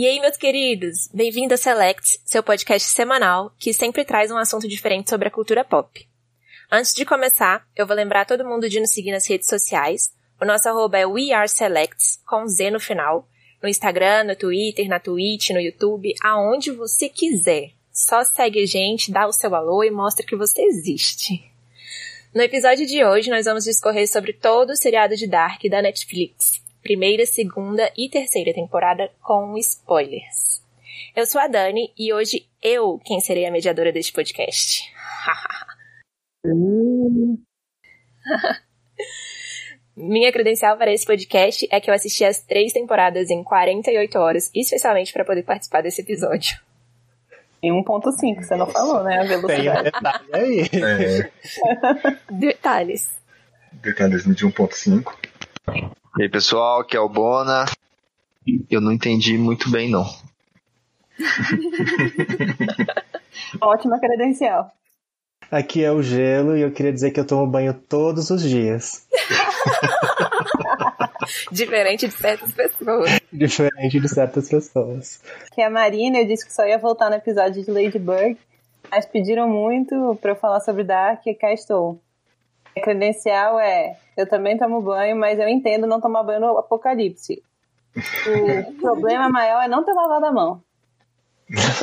E aí, meus queridos, bem-vindo a Selects, seu podcast semanal que sempre traz um assunto diferente sobre a cultura pop. Antes de começar, eu vou lembrar todo mundo de nos seguir nas redes sociais. O nosso arroba é WeAreSelects, com Z no final, no Instagram, no Twitter, na Twitch, no YouTube, aonde você quiser. Só segue a gente, dá o seu alô e mostra que você existe. No episódio de hoje, nós vamos discorrer sobre todo o seriado de Dark da Netflix. Primeira, segunda e terceira temporada com spoilers. Eu sou a Dani e hoje eu quem serei a mediadora deste podcast. Minha credencial para esse podcast é que eu assisti as três temporadas em 48 horas, especialmente para poder participar desse episódio. Em 1.5, você não falou, né? A velocidade. Tem um detalhe aí. É, Detalhes. detalhes de 1.5. E aí, pessoal, aqui é o Bona. Eu não entendi muito bem, não. Ótima credencial. Aqui é o gelo e eu queria dizer que eu tomo banho todos os dias. Diferente de certas pessoas. Diferente de certas pessoas. Que é a Marina, eu disse que só ia voltar no episódio de Ladybug, mas pediram muito pra eu falar sobre Dark e cá estou. A credencial é: eu também tomo banho, mas eu entendo não tomar banho no apocalipse. O problema maior é não ter lavado a mão.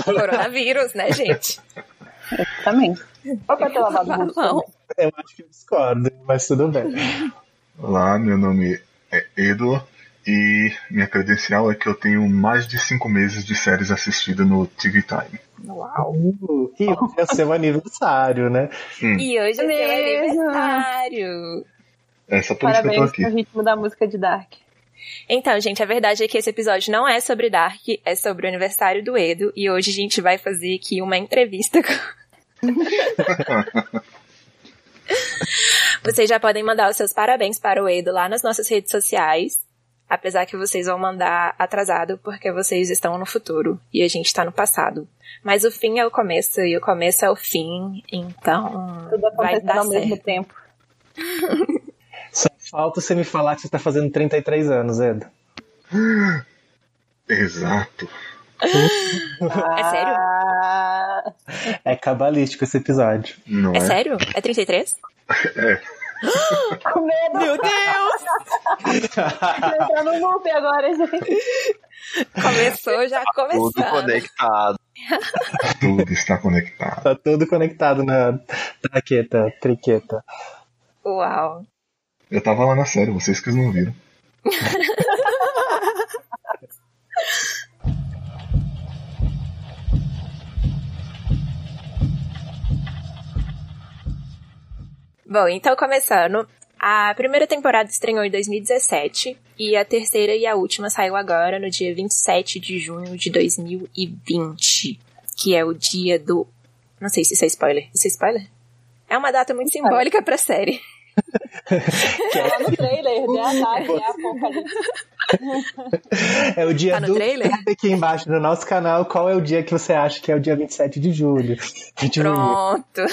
Coronavírus, né, gente? Também. Ou pra ter lavado o rosto Não. também. Eu acho que eu discordo, mas tudo bem. Olá, meu nome é Edo e minha credencial é que eu tenho mais de 5 meses de séries assistidas no TV Time. Uau. Uh, e hoje é seu aniversário, né? E hoje é seu Mesmo. aniversário. É só por isso que eu tô Parabéns aqui. pelo ritmo da música de Dark. Então, gente, a verdade é que esse episódio não é sobre Dark, é sobre o aniversário do Edo. E hoje a gente vai fazer aqui uma entrevista com. Vocês já podem mandar os seus parabéns para o Edo lá nas nossas redes sociais. Apesar que vocês vão mandar atrasado porque vocês estão no futuro e a gente está no passado. Mas o fim é o começo e o começo é o fim, então Tudo vai dar ao mesmo certo. tempo. Falta você me falar que você tá fazendo 33 anos, Edo. Exato. É sério? Ah, É cabalístico esse episódio. Não É é? sério? É 33? É. com medo. Meu Deus! Entrar no loop agora, gente. Começou, já Tudo começando. conectado. Tudo está conectado. Tá tudo conectado na traqueta, triqueta. Uau. Eu tava lá na série, vocês que não viram. Bom, então começando. A primeira temporada estreou em 2017 e a terceira e a última saiu agora no dia 27 de junho de 2020, que é o dia do. Não sei se isso é spoiler. Isso é spoiler? É uma data muito simbólica pra série. Tá no trailer, de ataque, é apocalipse. É o dia Tá no do. trailer? Aqui embaixo no nosso canal qual é o dia que você acha que é o dia 27 de julho. De. Pronto.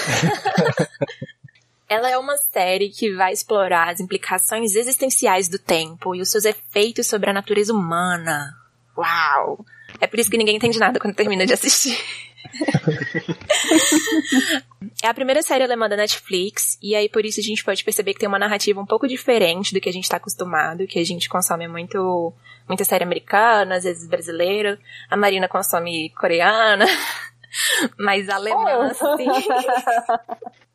Ela é uma série que vai explorar as implicações existenciais do tempo e os seus efeitos sobre a natureza humana. Uau! É por isso que ninguém entende nada quando termina de assistir. é a primeira série alemã da Netflix, e aí por isso a gente pode perceber que tem uma narrativa um pouco diferente do que a gente está acostumado, que a gente consome muito, muita série americana, às vezes brasileira. A Marina consome coreana, mas alemã, sim.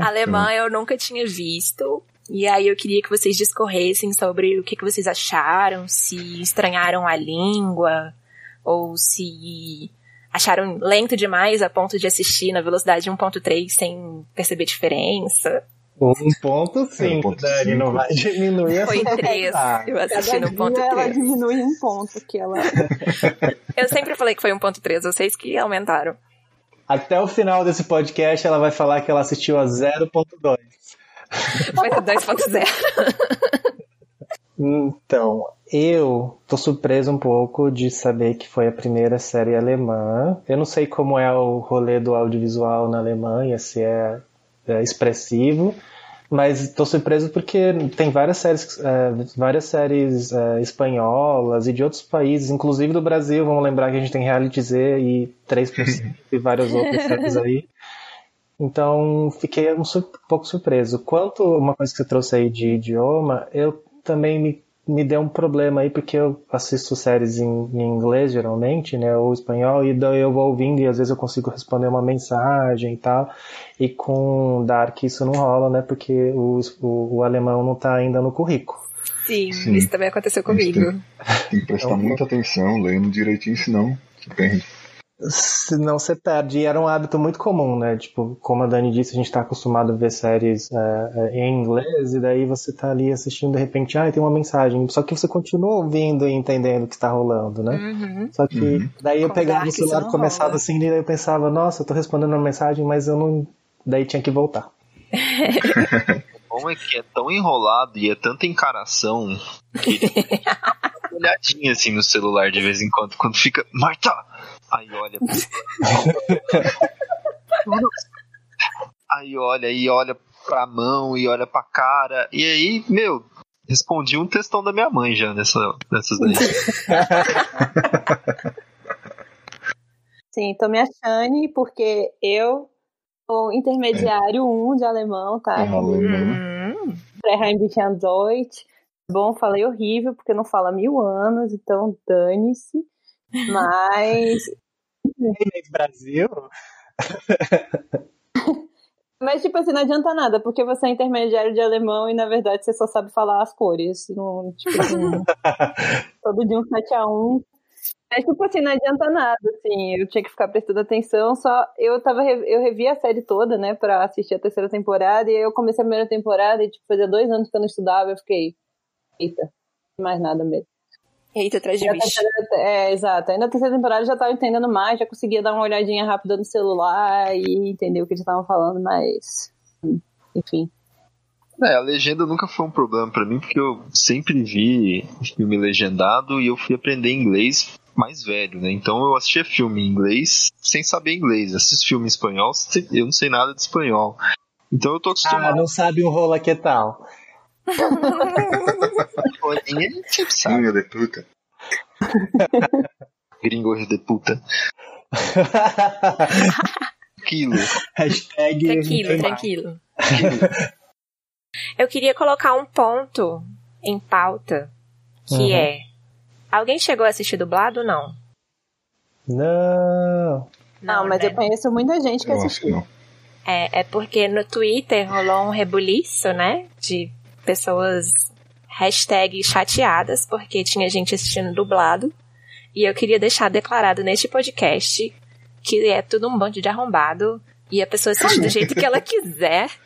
Alemã eu nunca tinha visto. E aí eu queria que vocês discorressem sobre o que, que vocês acharam, se estranharam a língua, ou se acharam lento demais a ponto de assistir na velocidade 1.3 sem perceber diferença. Um ponto sim, 1.5. Dani, não vai diminuir essa Foi três. Ah, Eu assisti Cada no ponto dia ela 3. diminui um ponto que ela... Eu sempre falei que foi 1.3, vocês que aumentaram. Até o final desse podcast ela vai falar que ela assistiu a 0.2. Foi 2.0. Então, eu tô surpreso um pouco de saber que foi a primeira série alemã. Eu não sei como é o rolê do audiovisual na Alemanha, se é, é expressivo, Mas estou surpreso porque tem várias séries, é, várias séries é, espanholas e de outros países, inclusive do Brasil. Vamos lembrar que a gente tem Reality Z e 3% e várias outras séries aí. Então fiquei um, um pouco surpreso. Quanto uma coisa que você trouxe aí de idioma, eu também me me deu um problema aí, porque eu assisto séries em, em, inglês, geralmente, né, ou espanhol, e daí eu vou ouvindo e às vezes eu consigo responder uma mensagem e tal, e com Dark isso não rola, né, porque o, o, o alemão não tá ainda no currículo. Sim, Sim. isso também aconteceu comigo. Tem, tem, que prestar então, muita atenção, lendo direitinho, senão você perde senão você perde. E era um hábito muito comum, né? Tipo, como a Dani disse, a gente está acostumado a ver séries é, é, em inglês, e daí você tá ali assistindo, de repente, ah, tem uma mensagem. Só que você continua ouvindo e entendendo o que está rolando, né? Uhum. Só que uhum. daí eu pegava o celular e começava assim, e daí eu pensava, nossa, eu tô respondendo uma mensagem, mas eu não. Daí tinha que voltar. bom é que é tão enrolado e é tanta encaração que olhadinha assim no celular de vez em quando, quando fica, Marta! Aí olha. aí olha, e olha pra mão, e olha pra cara, e aí, meu, respondi um textão da minha mãe já nessa, nessas daí. Sim, tô me achando porque eu sou intermediário 1 um de alemão, tá? Uhum. Pré-Heimbichern Deutsch. Bom, falei horrível, porque não fala mil anos, então dane-se. Mas. Brasil? Mas, tipo assim, não adianta nada, porque você é intermediário de alemão e, na verdade, você só sabe falar as cores. Não, tipo assim, todo dia um 7 a 1 Mas, tipo assim, não adianta nada, assim, eu tinha que ficar prestando atenção, só eu tava, eu revi a série toda, né, pra assistir a terceira temporada, e aí eu comecei a primeira temporada e, tipo, fazia dois anos que eu não estudava, eu fiquei, eita, mais nada mesmo. Eita, atrás de bicho. É, exato. Aí na terceira temporada já tava entendendo mais, já conseguia dar uma olhadinha rápida no celular e entender o que eles estavam falando, mas. Enfim. É, a legenda nunca foi um problema para mim, porque eu sempre vi filme legendado e eu fui aprender inglês mais velho, né? Então eu assistia filme em inglês sem saber inglês. Assisto filme em espanhol, eu não sei nada de espanhol. Então eu tô acostumado. Ah, não sabe um rola que tal. Bolinha gente sabe. Gringo de puta. Gringo de puta. Tranquilo. Hashtag tranquilo, tranquilo. Eu queria colocar um ponto em pauta que uhum. é. Alguém chegou a assistir dublado ou não? Não. Não, mas né? eu conheço muita gente que eu assistiu. É, é porque no Twitter rolou um rebuliço, né? De pessoas hashtag chateadas porque tinha gente assistindo dublado. E eu queria deixar declarado neste podcast que é tudo um bando de arrombado e a pessoa assiste do jeito que ela quiser.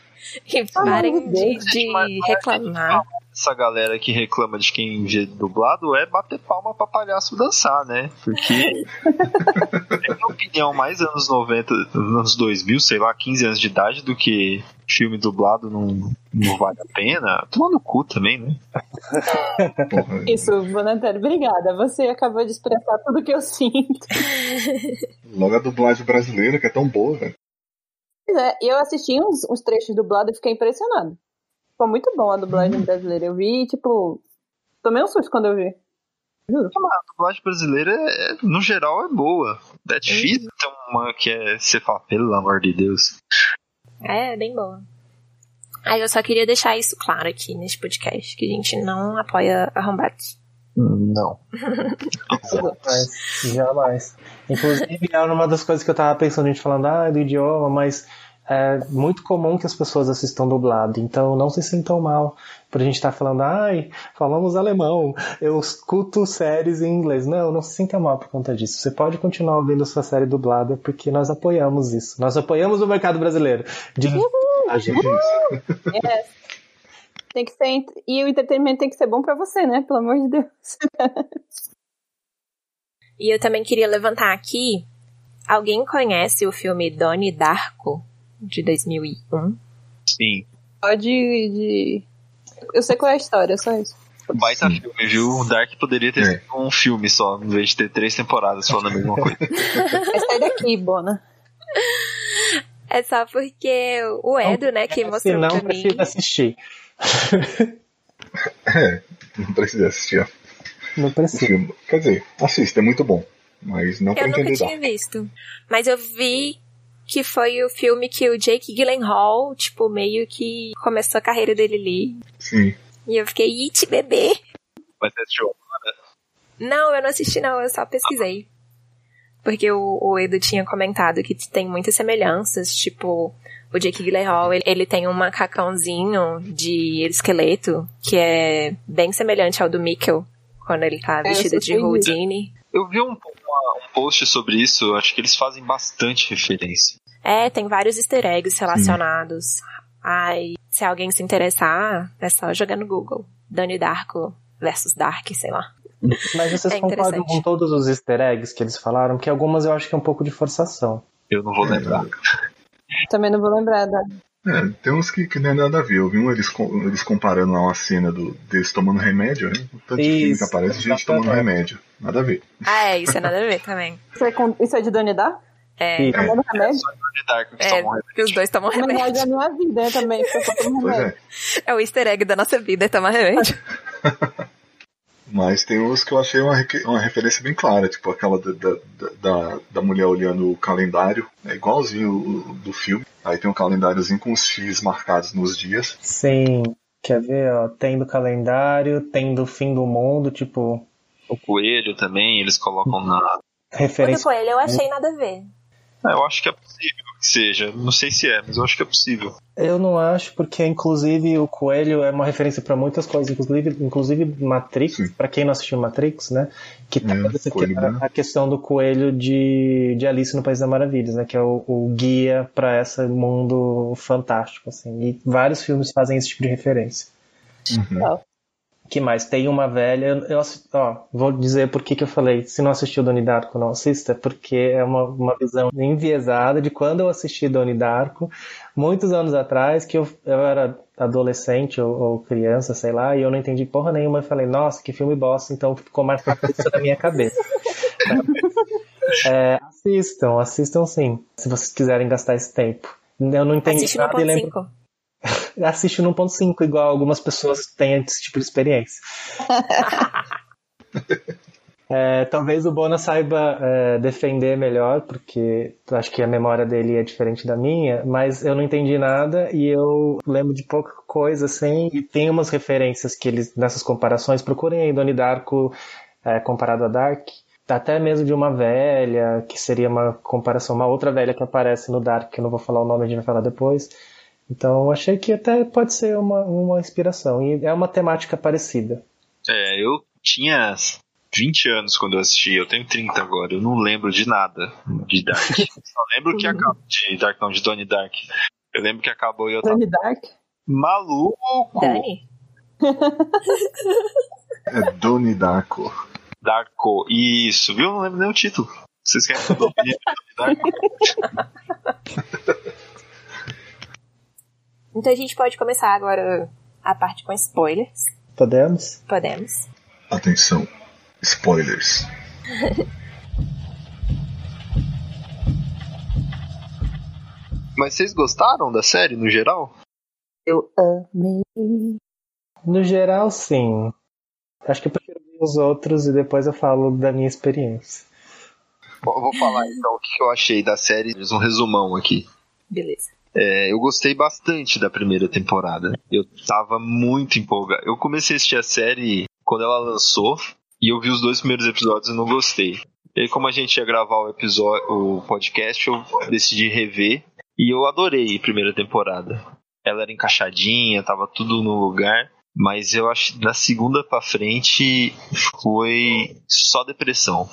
E parem de, de reclamar essa galera que reclama de quem vê dublado é bater palma pra palhaço dançar, né? Porque, na minha opinião, mais anos 90, anos 2000, sei lá, 15 anos de idade do que filme dublado não, não vale a pena. Toma no cu também, né? Isso, Bonatério, obrigada. Você acabou de expressar tudo que eu sinto. Logo a dublagem brasileira, que é tão boa, velho. É, eu assisti uns, uns trechos dublados e fiquei impressionado. Ficou muito bom a dublagem uhum. brasileira. Eu vi, tipo. Tomei um susto quando eu vi. Juro. A dublagem brasileira, é, no geral, é boa. É difícil ter uma que é. Você fala, pelo amor de Deus. É, bem boa. Aí eu só queria deixar isso claro aqui nesse podcast, que a gente não apoia arrombados. Não. jamais. Jamais. Inclusive, era uma das coisas que eu tava pensando, a gente falando, ah, do idioma, mas é muito comum que as pessoas assistam dublado, então não se sintam mal por a gente estar tá falando, ai, falamos alemão, eu escuto séries em inglês. Não, não se sinta mal por conta disso. Você pode continuar ouvindo sua série dublada, porque nós apoiamos isso. Nós apoiamos o mercado brasileiro. De... A gente... É. Tem que ser. E o entretenimento tem que ser bom para você, né? Pelo amor de Deus. e eu também queria levantar aqui. Alguém conhece o filme Donnie Darko? De 2001. Sim. Só de, de. Eu sei qual é a história, só isso. Baita Sim. filme, viu? O Dark poderia ter é. sido um filme só, em vez de ter três temporadas falando a mesma coisa. Vai sair daqui, Bona. É só porque o Edo, né, que mostrou Se não, pra mim. precisa assistir. É, não precisa assistir Não precisa. Quer dizer, assista, é muito bom. Mas não pra Eu nunca entender tinha visto. Mas eu vi que foi o filme que o Jake Gyllenhaal, tipo, meio que começou a carreira dele ali. Sim. E eu fiquei, it, bebê! Mas você assistiu? Não, eu não assisti não, eu só pesquisei. Porque o, o Edu tinha comentado que tem muitas semelhanças, tipo, o Jake Gyllenhaal, ele, ele tem um macacãozinho de esqueleto que é bem semelhante ao do Mikkel, quando ele tá É, vestido de surpreendi. Houdini. Eu vi um, um post sobre isso, eu acho que eles fazem bastante referência. É, tem vários easter eggs relacionados. Ai, se alguém se interessar, é só jogar no Google. Donnie Darko versus Dark, sei lá. Mas vocês É concordam com todos os easter eggs que eles falaram? Que algumas eu acho que é um pouco de forçação. Eu não vou lembrar. Também não vou lembrar da. É, tem uns que, que não é nada a ver. Eu vi um eles, eles comparando lá uma cena do, deles tomando remédio, né? O tanto de filme que Isso, aparece gente tomando remédio. Nada a ver. Ah, é, isso é nada a ver também. Isso é, com- isso é de Donnie Dark? É, Tomando remédio? De Dark, que é só morre. porque os dois tomam Na verdade, é remédio. a minha vida né, também, porque eu só tomo Pois remédio. é. É o easter egg da nossa vida, é tomar remédio. Mas tem uns que eu achei uma, uma referência bem clara, tipo aquela da, da, da, da mulher olhando o calendário, é igualzinho o, do filme. Aí tem um calendáriozinho com os X marcados nos dias. Sim. Quer ver, ó? Tem do calendário, tem do fim do mundo, tipo, O coelho também, eles colocam na. O do referência. coelho eu achei nada a ver. É, eu acho que é possível que seja. Não sei se é, mas eu acho que é possível. Eu não acho, porque inclusive o coelho é uma referência pra muitas coisas, inclusive, inclusive Matrix, pra quem não assistiu Matrix, né? Que tem É, essa coelho a, a questão do coelho de, de Alice no País das Maravilhas, né? Que é o, o guia pra esse mundo fantástico, assim. E vários filmes fazem esse tipo de referência. Uhum. Que mais? Tem uma velha. Eu, eu ó, vou dizer por que, eu falei. Se não assistiu Donnie Darko, não assista, porque é uma, uma visão enviesada de quando eu assisti Donnie Darko, muitos anos atrás, que eu, eu era adolescente ou, ou criança, sei lá, e eu não entendi porra nenhuma. E falei, nossa, que filme bosta, então ficou marcado isso na minha cabeça. É, assistam, assistam sim, se vocês quiserem gastar esse tempo. Eu não entendi Assiste nada e ponto lembro 5. Assiste no 1.5, igual algumas pessoas têm esse tipo de experiência. É, talvez o Bona saiba é, defender melhor, porque eu acho que a memória dele é diferente da minha, mas eu não entendi nada e eu lembro de pouca coisa, assim, e tem umas referências que eles, nessas comparações, procurem aí Donnie Darko é, comparado a Dark, até mesmo de uma velha, que seria uma comparação, uma outra velha que aparece no Dark, que eu não vou falar o nome, a gente vai falar depois. Então eu achei que até pode ser uma, uma inspiração, e é uma temática parecida. É, eu tinha 20 anos quando eu assisti, eu tenho 30 agora, eu não lembro de nada de Dark. Só lembro que acabou de Dark, não, de Donnie Dark. Eu lembro que acabou e eu tava Donnie Dark? maluco. Dani? É Donnie Darko. Darko, isso, viu? Eu não lembro nem o título. Vocês querem que eu dou opinião de Donnie Darko? Então a gente pode começar agora a parte com spoilers. Podemos? Podemos. Atenção, spoilers. Mas vocês gostaram da série no geral? Eu amei. No geral, sim. Acho que eu prefiro ver os outros e depois eu falo da minha experiência. Bom, eu vou falar então o que eu achei da série, um resumão aqui. Beleza. É, eu gostei bastante da primeira temporada. Eu tava muito empolgado. Eu comecei a assistir a série quando ela lançou e eu vi os dois primeiros episódios e não gostei. E aí, como a gente ia gravar o episódio, o podcast, eu decidi rever e eu adorei a primeira temporada. Ela era encaixadinha, tava tudo no lugar, mas eu acho que da segunda pra frente foi só depressão.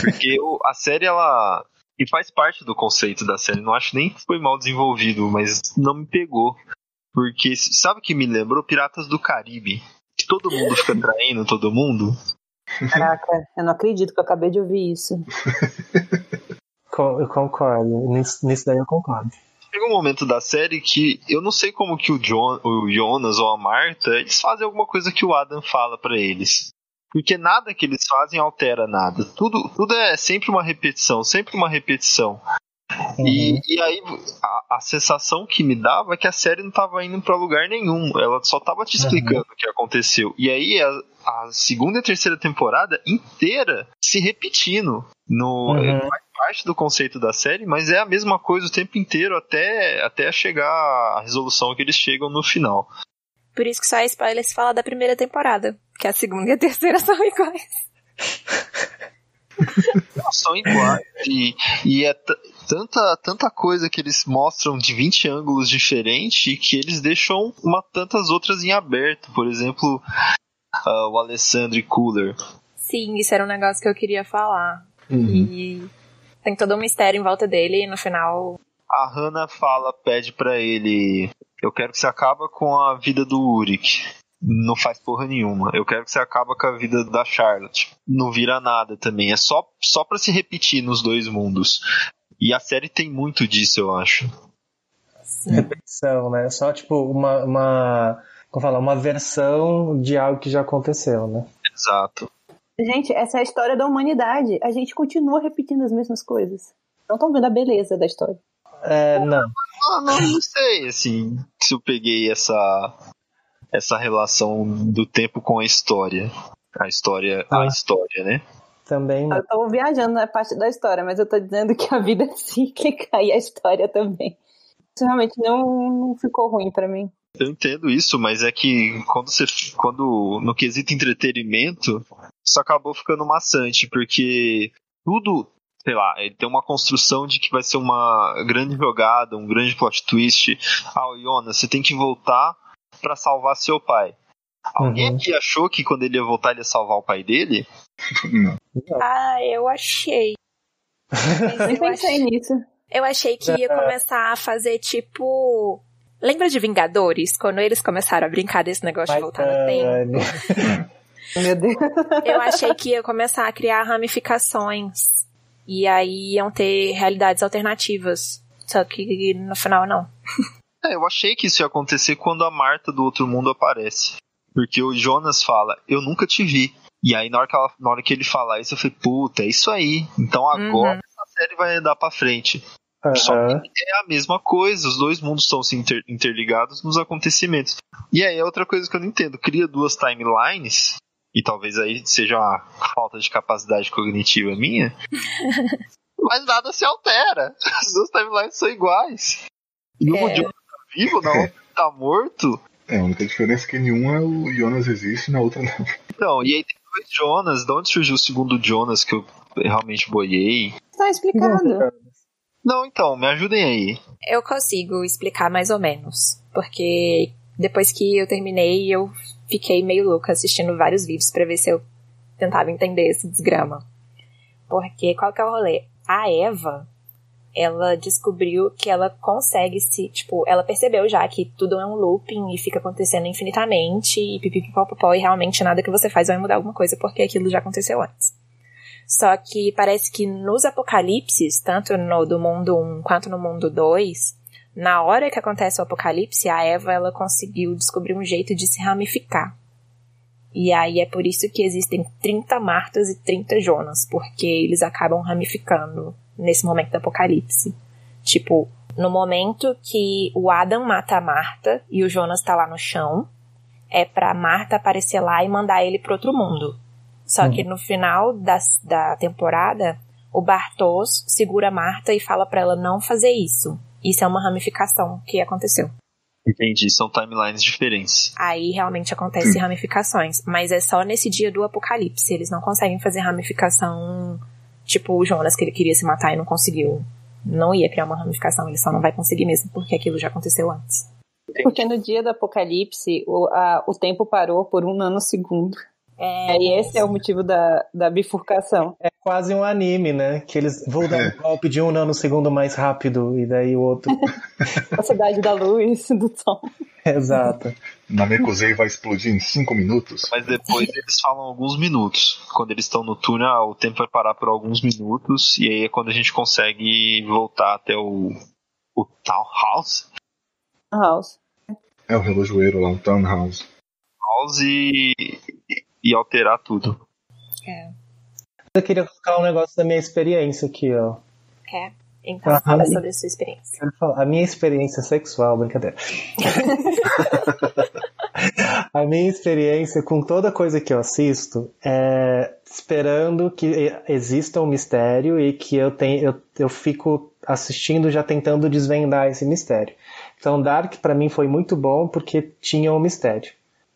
Porque o- a série ela e faz parte do conceito da série. Não acho nem que foi mal desenvolvido, mas não me pegou. Porque sabe o que me lembrou? Piratas do Caribe. Que todo mundo fica traindo todo mundo. Caraca, eu não acredito que eu acabei de ouvir isso. Eu concordo. Nisso, nisso daí eu concordo. Chega um momento da série que eu não sei como que o, John, o Jonas ou a Marta, eles fazem alguma coisa que o Adam fala pra eles. Porque nada que eles fazem altera nada. Tudo, tudo é sempre uma repetição, sempre uma repetição. E, e aí a, a sensação que me dava é que a série não tava indo pra lugar nenhum. Ela só tava te explicando o que aconteceu. E aí a, a segunda e terceira temporada inteira se repetindo. No, Uhum. Faz parte do conceito da série, mas é a mesma coisa o tempo inteiro até, até chegar à resolução que eles chegam no final. Por isso que só spoiler se fala da primeira temporada. Que a segunda e a terceira são iguais. Não, são iguais. E, e é tanta, tanta coisa que eles mostram de 20 ângulos diferentes que eles deixam uma, tantas outras em aberto. Por exemplo, ah, o Alessandro Cooler. Sim, isso era um negócio que eu queria falar. Uhum. E tem todo um mistério em volta dele e no final. A Hannah fala, pede pra ele: Eu quero que você acaba com a vida do Uric. Não faz porra nenhuma. Eu quero que você acaba com a vida da Charlotte. Não vira nada também. É só, só pra se repetir nos dois mundos. E a série tem muito disso, eu acho. Repetição, né? Só tipo uma, uma, como falar, uma versão de algo que já aconteceu, né? Exato. Gente, essa é a história da humanidade. A gente continua repetindo as mesmas coisas. Não estão vendo a beleza da história. É, não. Ah, não, não sei, assim, se eu peguei essa essa relação do tempo com a história. A história, a Ah. história, né? Também não. Eu tô viajando na parte da história, mas eu tô dizendo que a vida é cíclica e a história também. Isso realmente não, não ficou ruim pra mim. Eu entendo isso, mas é que quando você quando no quesito entretenimento, isso acabou ficando maçante, porque tudo, sei lá, ele tem uma construção de que vai ser uma grande jogada, um grande plot twist. Ah, o Jonas, você tem que voltar pra salvar seu pai. Alguém Uhum. aqui achou que quando ele ia voltar ele ia salvar o pai dele? Não. Ah, eu achei. Mas Nem eu, pensei achei nisso. eu achei que ia começar a fazer tipo. Lembra de Vingadores? Quando eles começaram a brincar desse negócio de voltar no tempo? é, Meu Deus. Eu achei que ia começar a criar ramificações. E aí iam ter realidades alternativas. Só que no final não. É, eu achei que isso ia acontecer quando a Marta do outro mundo aparece. Porque o Jonas fala, eu nunca te vi. E aí, na hora que, ela- na hora que ele falar isso, eu falei, puta, é isso aí. Então agora essa série vai andar pra frente. Só aham. que é a mesma coisa, os dois mundos estão se inter- interligados nos acontecimentos. E aí é outra coisa que eu não entendo. Cria duas timelines, e talvez aí seja uma falta de capacidade cognitiva minha, mas nada se altera. As duas timelines são iguais. E uma É. de um tá vivo, na outra tá morto. É, a única diferença é que nenhuma o Jonas existe e na outra não. Então, e aí tem dois Jonas. De onde surgiu o segundo Jonas que eu realmente boiei? Tá explicado. Não, então, me ajudem aí. Eu consigo explicar mais ou menos. Porque depois que eu terminei, eu fiquei meio louca assistindo vários vídeos pra ver se eu tentava entender esse desgrama. Porque qual que é o rolê? A Eva, ela descobriu que ela consegue se, tipo, ela percebeu já que tudo é um looping e fica acontecendo infinitamente e pipipipopopó e realmente nada que você faz vai mudar alguma coisa porque aquilo já aconteceu antes. Só que parece que nos apocalipses, tanto no do mundo 1 quanto no mundo 2, na hora que acontece o apocalipse, a Eva ela conseguiu descobrir um jeito de se ramificar. E aí é por isso que existem 30 Martas e 30 Jonas, porque eles acabam ramificando nesse momento do apocalipse. Tipo, no momento que o Adam mata a Marta e o Jonas tá lá no chão, é pra Marta aparecer lá e mandar ele pro outro mundo. Só que no final da, da temporada, o Bartos segura a Marta e fala pra ela não fazer isso. Isso é uma ramificação que aconteceu. Entendi, são timelines diferentes. Aí realmente acontecem ramificações. Mas é só nesse dia do apocalipse. Eles não conseguem fazer ramificação tipo o Jonas, que ele queria se matar e não conseguiu. Não ia criar uma ramificação, ele só não vai conseguir mesmo, porque aquilo já aconteceu antes. Porque no dia do apocalipse, o, a- o tempo parou por um nanosegundo. É, E esse é o motivo da, da bifurcação. É quase um anime, né? Que eles vão dar um golpe de um nanosegundo mais rápido e daí o outro. A cidade da luz, do som. Exato. Namekusei vai explodir em 5 minutos. Mas depois eles falam alguns minutos. Quando eles estão no túnel, ah, o tempo vai parar por alguns minutos. E aí é quando a gente consegue voltar até o, o Townhouse. House. É o relojoeiro lá, o Townhouse. House e, e alterar tudo. é, Eu queria colocar um negócio da minha experiência aqui, ó. é. Então, Aham. fala sobre a sua experiência. Quero falar, A minha experiência sexual, brincadeira. a minha experiência com toda coisa que eu assisto é esperando que exista um mistério e que eu, tenho, eu, eu fico assistindo já tentando desvendar esse mistério. Então Dark pra mim foi muito bom porque tinha um mistério.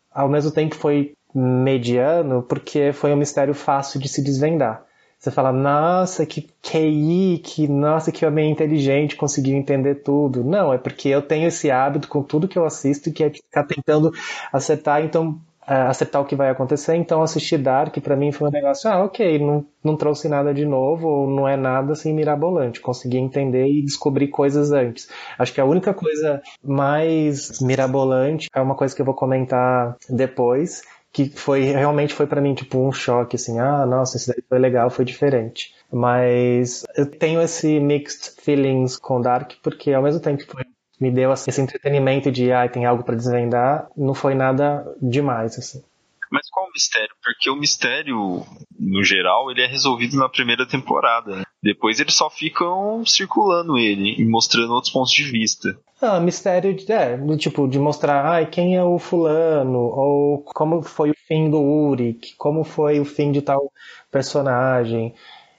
Ao mesmo tempo foi mediano porque foi um mistério fácil de se desvendar. Você fala, nossa, que QI, que nossa, que homem inteligente, conseguiu entender tudo. Não, é porque eu tenho esse hábito com tudo que eu assisto, que é ficar tentando acertar, então é, acertar o que vai acontecer. Então assistir Dark pra mim foi um negócio, ah, ok, não, não trouxe nada de novo, ou não é nada assim mirabolante. Consegui entender e descobrir coisas antes. Acho que a única coisa mais mirabolante é uma coisa que eu vou comentar depois, que foi realmente foi pra mim tipo um choque assim, ah, nossa, esse daí foi legal, foi diferente. Mas eu tenho esse mixed feelings com Dark porque ao mesmo tempo que foi me deu assim, esse entretenimento de ah, tem algo pra desvendar, não foi nada demais assim. Mas qual o mistério? Porque o mistério, no geral, ele é resolvido na primeira temporada. né? Depois eles só ficam circulando ele e mostrando outros pontos de vista. Ah, mistério de, é, do tipo, de mostrar, ai, quem é o fulano, ou como foi o fim do Uric, como foi o fim de tal personagem.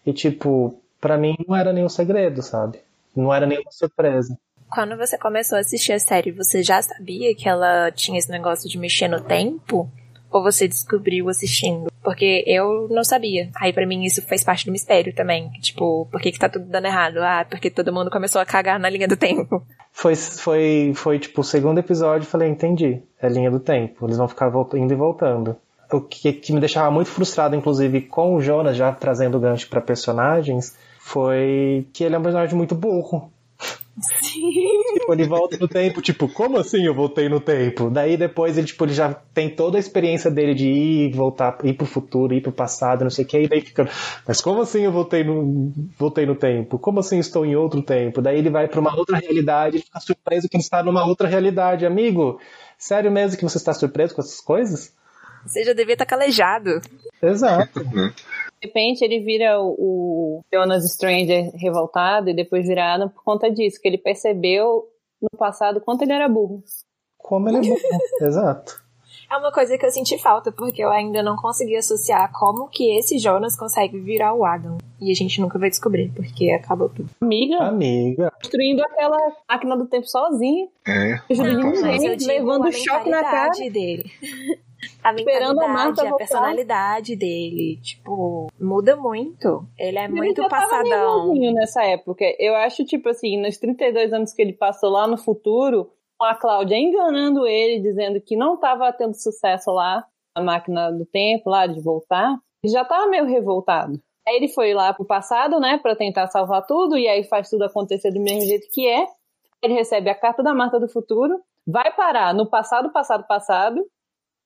E tipo, pra mim não era nenhum segredo, sabe? Não era nenhuma surpresa. Quando você começou a assistir a série, você já sabia que ela tinha esse negócio de mexer no tempo? Ou você descobriu assistindo? Porque eu não sabia. Aí pra mim isso fez parte do mistério também. Tipo, por que que tá tudo dando errado? Ah, porque todo mundo começou a cagar na linha do tempo. Foi, foi, foi tipo o segundo episódio, falei, entendi. É linha do tempo. Eles vão ficar indo e voltando. O que, que me deixava muito frustrado, inclusive, com o Jonas, já trazendo gancho pra personagens, foi que ele é um personagem muito burro. Tipo, ele volta no tempo, tipo, como assim eu voltei no tempo? Daí depois ele, tipo, ele já tem toda a experiência dele de ir, voltar, ir pro futuro, ir pro passado, não sei o que, e daí fica, mas como assim eu voltei no, voltei no tempo? Como assim estou em outro tempo? Daí ele vai pra uma outra realidade, ele fica surpreso que ele está numa outra realidade. Amigo, sério mesmo que você está surpreso com essas coisas? Você já devia estar calejado. Exato. De repente ele vira o, o Jonas Stranger revoltado e depois virado por conta disso, que ele percebeu no passado quanto ele era burro. Como ele é burro. Exato. É uma coisa que eu senti falta, porque eu ainda não consegui associar como que esse Jonas consegue virar o Adam. E a gente nunca vai descobrir, porque acabou tudo. Amiga, Amiga. construindo aquela máquina do tempo sozinho, É. ajuda de eu ninguém, levando choque na cara. dele. A a mentalidade, Marta a, voltar. personalidade dele, tipo, muda muito. Ele é Ele muito passadão. nessa época. Eu acho, tipo assim, nos 32 anos que ele passou lá no futuro, com a Cláudia enganando ele, dizendo que não tava tendo sucesso lá na máquina do tempo, lá de voltar, ele já tava meio revoltado. Aí ele foi lá pro passado, né, pra tentar salvar tudo, e aí faz tudo acontecer do mesmo jeito que é. Ele recebe a carta da Marta do futuro, vai parar no passado, passado, passado.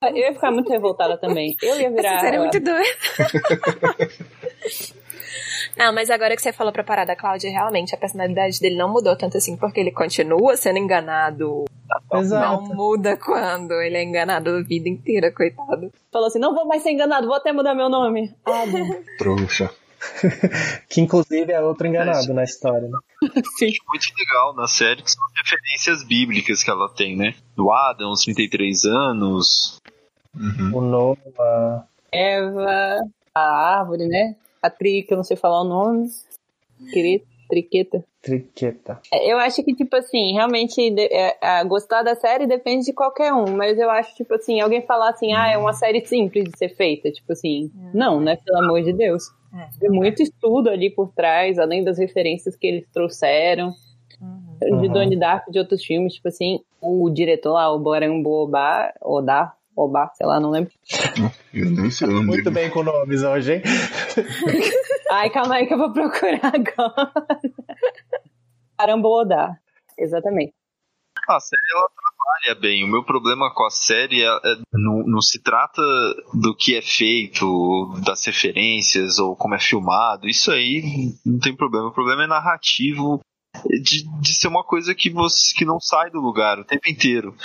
Eu ia ficar muito revoltada também. Eu ia virar. Essa série é muito doida. Não, mas agora que você falou pra parar da Cláudia, realmente a personalidade dele não mudou tanto assim, porque ele continua sendo enganado. Exato. Não muda quando ele é enganado a vida inteira, coitado. Falou assim: não vou mais ser enganado, vou até mudar meu nome. Ah. Trouxa. Que inclusive é outro enganado na história, né? Sim. Muito legal na série que são as referências bíblicas que ela tem, né? Do Adam, os 33 anos. Uhum. O Noah. Eva, a árvore, né? A tri, que eu não sei falar o nome. Querida, triqueta. Triqueta. É, Eu acho que, tipo assim, realmente de- é, é, gostar da série depende de qualquer um, mas eu acho, tipo assim, alguém falar assim, ah, é uma série simples de ser feita, tipo assim, não, né, pelo amor de Deus. Tem muito estudo ali por trás, além das referências que eles trouxeram, de Uhum. Donnie Darko, de outros filmes, tipo assim, o diretor lá, o Boran Boba, Oda, Oba, sei lá, não lembro. Eu nem sei o nome Muito dele. bem com nomes hoje, hein? Ai, calma aí que eu vou procurar agora. Caramba, Oda. Exatamente. A série ela trabalha bem. O meu problema com a série é, é- não, não se trata do que é feito, das referências ou como é filmado. Isso aí não tem problema. O problema é narrativo de, de ser uma coisa que você que não sai do lugar o tempo inteiro.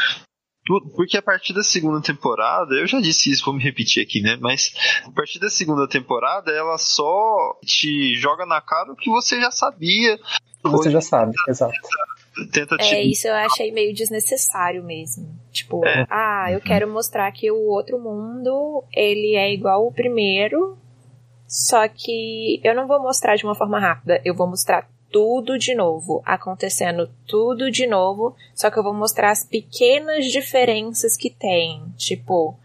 Porque a partir da segunda temporada, eu já disse isso, vou me repetir aqui, né? Mas a partir da segunda temporada, ela só te joga na cara o que você já sabia você já sabe, exato. Tenta É, isso eu achei meio desnecessário mesmo. Tipo, É. ah, eu quero mostrar que o outro mundo, ele é igual o primeiro, só que eu não vou mostrar de uma forma rápida, eu vou mostrar tudo de novo, acontecendo tudo de novo, só que eu vou mostrar as pequenas diferenças que tem, tipo,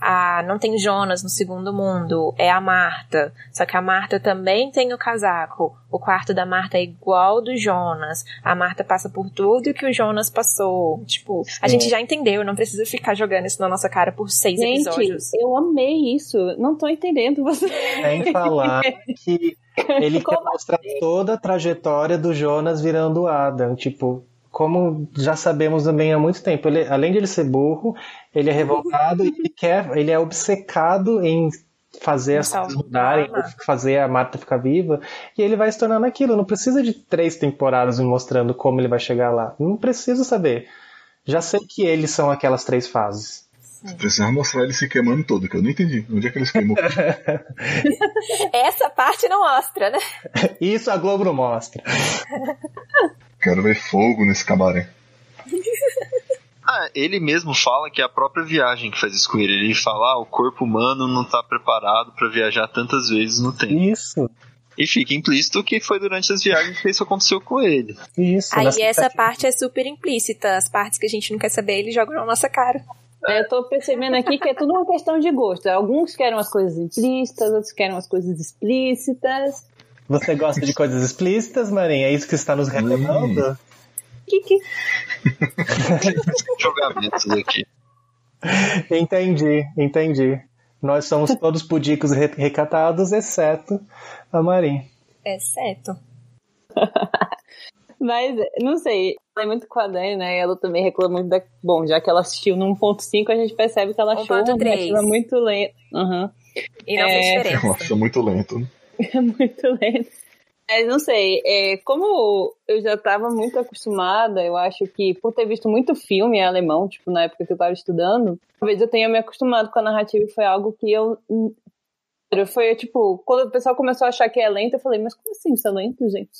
ah, não tem Jonas no segundo mundo, é a Marta. Só que a Marta também tem o casaco. O quarto da Marta é igual ao do Jonas. A Marta passa por tudo que o Jonas passou. Tipo, a Sim. gente já entendeu, não precisa ficar jogando isso na nossa cara por seis Gente, episódios. eu amei isso. Não tô entendendo você. Sem falar que ele quer Como mostrar toda a trajetória do Jonas virando o Adam. Tipo, como já sabemos também há muito tempo, ele, além de ele ser burro, ele é revoltado e ele quer, ele é obcecado em fazer as Salvar coisas mudarem, fazer a Marta ficar viva, e ele vai se tornando aquilo. Não precisa de três temporadas me mostrando como ele vai chegar lá. Não preciso saber. Já sei que eles são aquelas três fases. Precisava mostrar ele se queimando todo, que eu não entendi. Onde é que ele se queimou? Essa parte não mostra, né? Isso a Globo não mostra. Quero ver fogo nesse cabaré. Ah, ele mesmo fala que é a própria viagem que faz isso com ele. Ele fala, ah, o corpo humano não tá preparado pra viajar tantas vezes no tempo. Isso, E fica implícito que foi durante as viagens que isso aconteceu com ele. isso. Aí essa parte é super implícita. As partes que a gente não quer saber, ele joga na nossa cara. É, Eu tô percebendo aqui que é tudo uma questão de gosto. Alguns querem as coisas implícitas, outros querem as coisas explícitas. Você gosta de coisas explícitas, Marinha? É isso que está nos revelando? Que que... Jogamentos aqui. Entendi, entendi. Nós somos todos pudicos re- recatados, exceto a Marinha. Exceto. Mas, não sei, ela é muito com a Dani, né? Ela também reclama muito da... Bom, já que ela assistiu no 1.5, a gente percebe que ela achou uma 1.3. narrativa muito lenta. Aham. E não É. fez Eu diferença. acho muito lento. É muito lento. Mas não sei, é, como eu já estava muito acostumada, eu acho que por ter visto muito filme alemão, tipo, na época que eu estava estudando, talvez eu tenha me acostumado com a narrativa e foi algo que eu. hum, Foi tipo, quando o pessoal começou a achar que é lento, eu falei, mas como assim isso é lento, gente?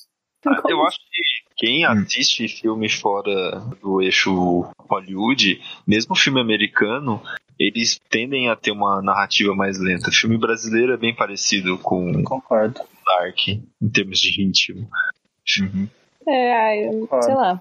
Ah, Como Eu acho que quem assiste filme fora do eixo Hollywood, mesmo filme americano, eles tendem a ter uma narrativa mais lenta. Filme brasileiro é bem parecido com Concordo. Dark em termos de ritmo. Uhum. É, ai, eu- Concordo. sei lá.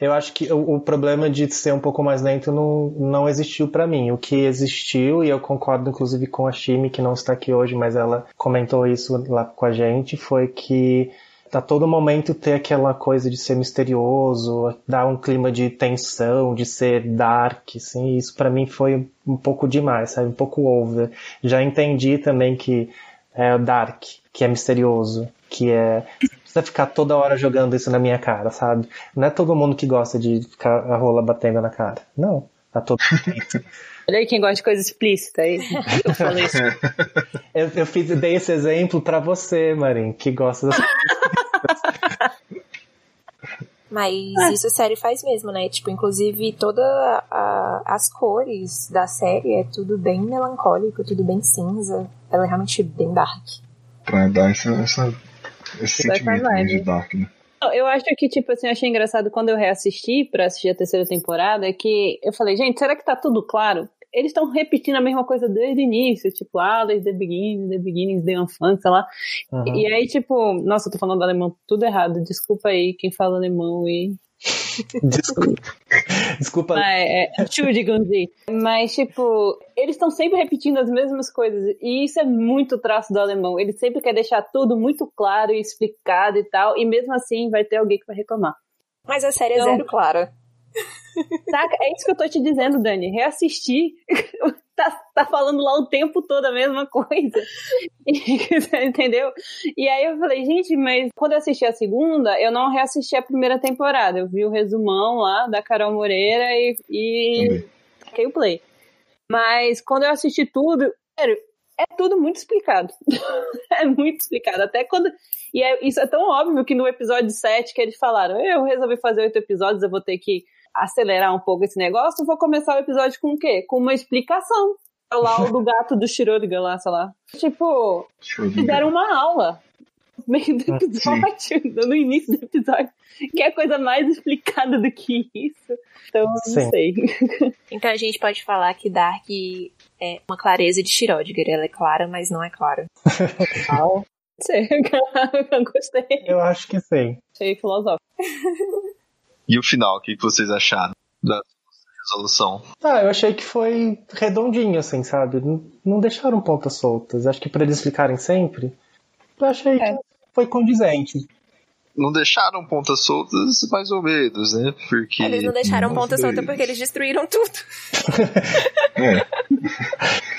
Eu acho que o, o problema de ser um pouco mais lento não, não existiu pra mim. O que existiu, e eu concordo inclusive com a Shimi, que não está aqui hoje, mas ela comentou isso lá com a gente, foi que a todo momento ter aquela coisa de ser misterioso, dar um clima de tensão, de ser dark, assim, isso pra mim foi um pouco demais, sabe? Um pouco over. Já entendi também que é dark, que é misterioso, que é precisa ficar toda hora jogando isso na minha cara, sabe? Não é todo mundo que gosta de ficar a rola batendo na cara. Não. Tá todo Olha aí quem gosta de coisa explícita aí. Eu falei isso. eu, eu fiz, dei esse exemplo pra você, Marin, que gosta das Mas isso a série faz mesmo, né? Tipo, inclusive toda a- as cores da série é tudo bem melancólico, tudo bem cinza. Ela é realmente bem dark. Pra dar essa, essa, esse Vai sentimento de Dark, né? Eu acho que, tipo assim, eu achei engraçado quando eu reassisti pra assistir a terceira temporada, é que eu falei, gente, será que tá tudo claro? Eles estão repetindo a mesma coisa desde o início, tipo, ah, desde the beginning, the beginnings, the infant, sei lá. Uhum. E aí, tipo, nossa, eu tô falando alemão tudo errado, desculpa aí quem fala alemão e Desculpa. Desculpa. Ah, é, é. Mas, tipo, eles estão sempre repetindo as mesmas coisas. E isso é muito traço do alemão. Ele sempre quer deixar tudo muito claro e explicado e tal. E mesmo assim vai ter alguém que vai reclamar. Mas a série é Não. zero clara. Saca? É isso que eu tô te dizendo, Dani. Reassistir. tá, tá falando lá o tempo todo a mesma coisa. Entendeu? E aí eu falei, gente, mas quando eu assisti a segunda, eu não reassisti a primeira temporada. Eu vi o resumão lá da Carol Moreira e, e fiquei o play. Mas quando eu assisti tudo, sério, é tudo muito explicado. é muito explicado. Até quando. E é- isso é tão óbvio que no episódio 7 que eles falaram, eu resolvi fazer oito episódios, eu vou ter que acelerar um pouco esse negócio, vou começar o episódio com o quê? Com uma explicação. Lá o do gato do Schrödinger lá, sei lá. Tipo, fizeram uma aula. meio do episódio, no início do episódio, que é a coisa mais explicada do que isso. Então, não Sim. sei. Então a gente pode falar que Dark é uma clareza de Schrödinger. Ela é clara, mas não é clara. Não sei, eu gostei. Eu acho que sim. Achei filosófico. E o final, o que que vocês acharam da resolução? Ah, eu achei que foi redondinho, assim, sabe? Não, deixaram pontas soltas. Acho que pra eles explicarem sempre, eu achei É. que foi condizente. Não deixaram pontas soltas, mais ou menos, né? Porque. Eles não deixaram Não ponta sei. solta porque eles destruíram tudo. É,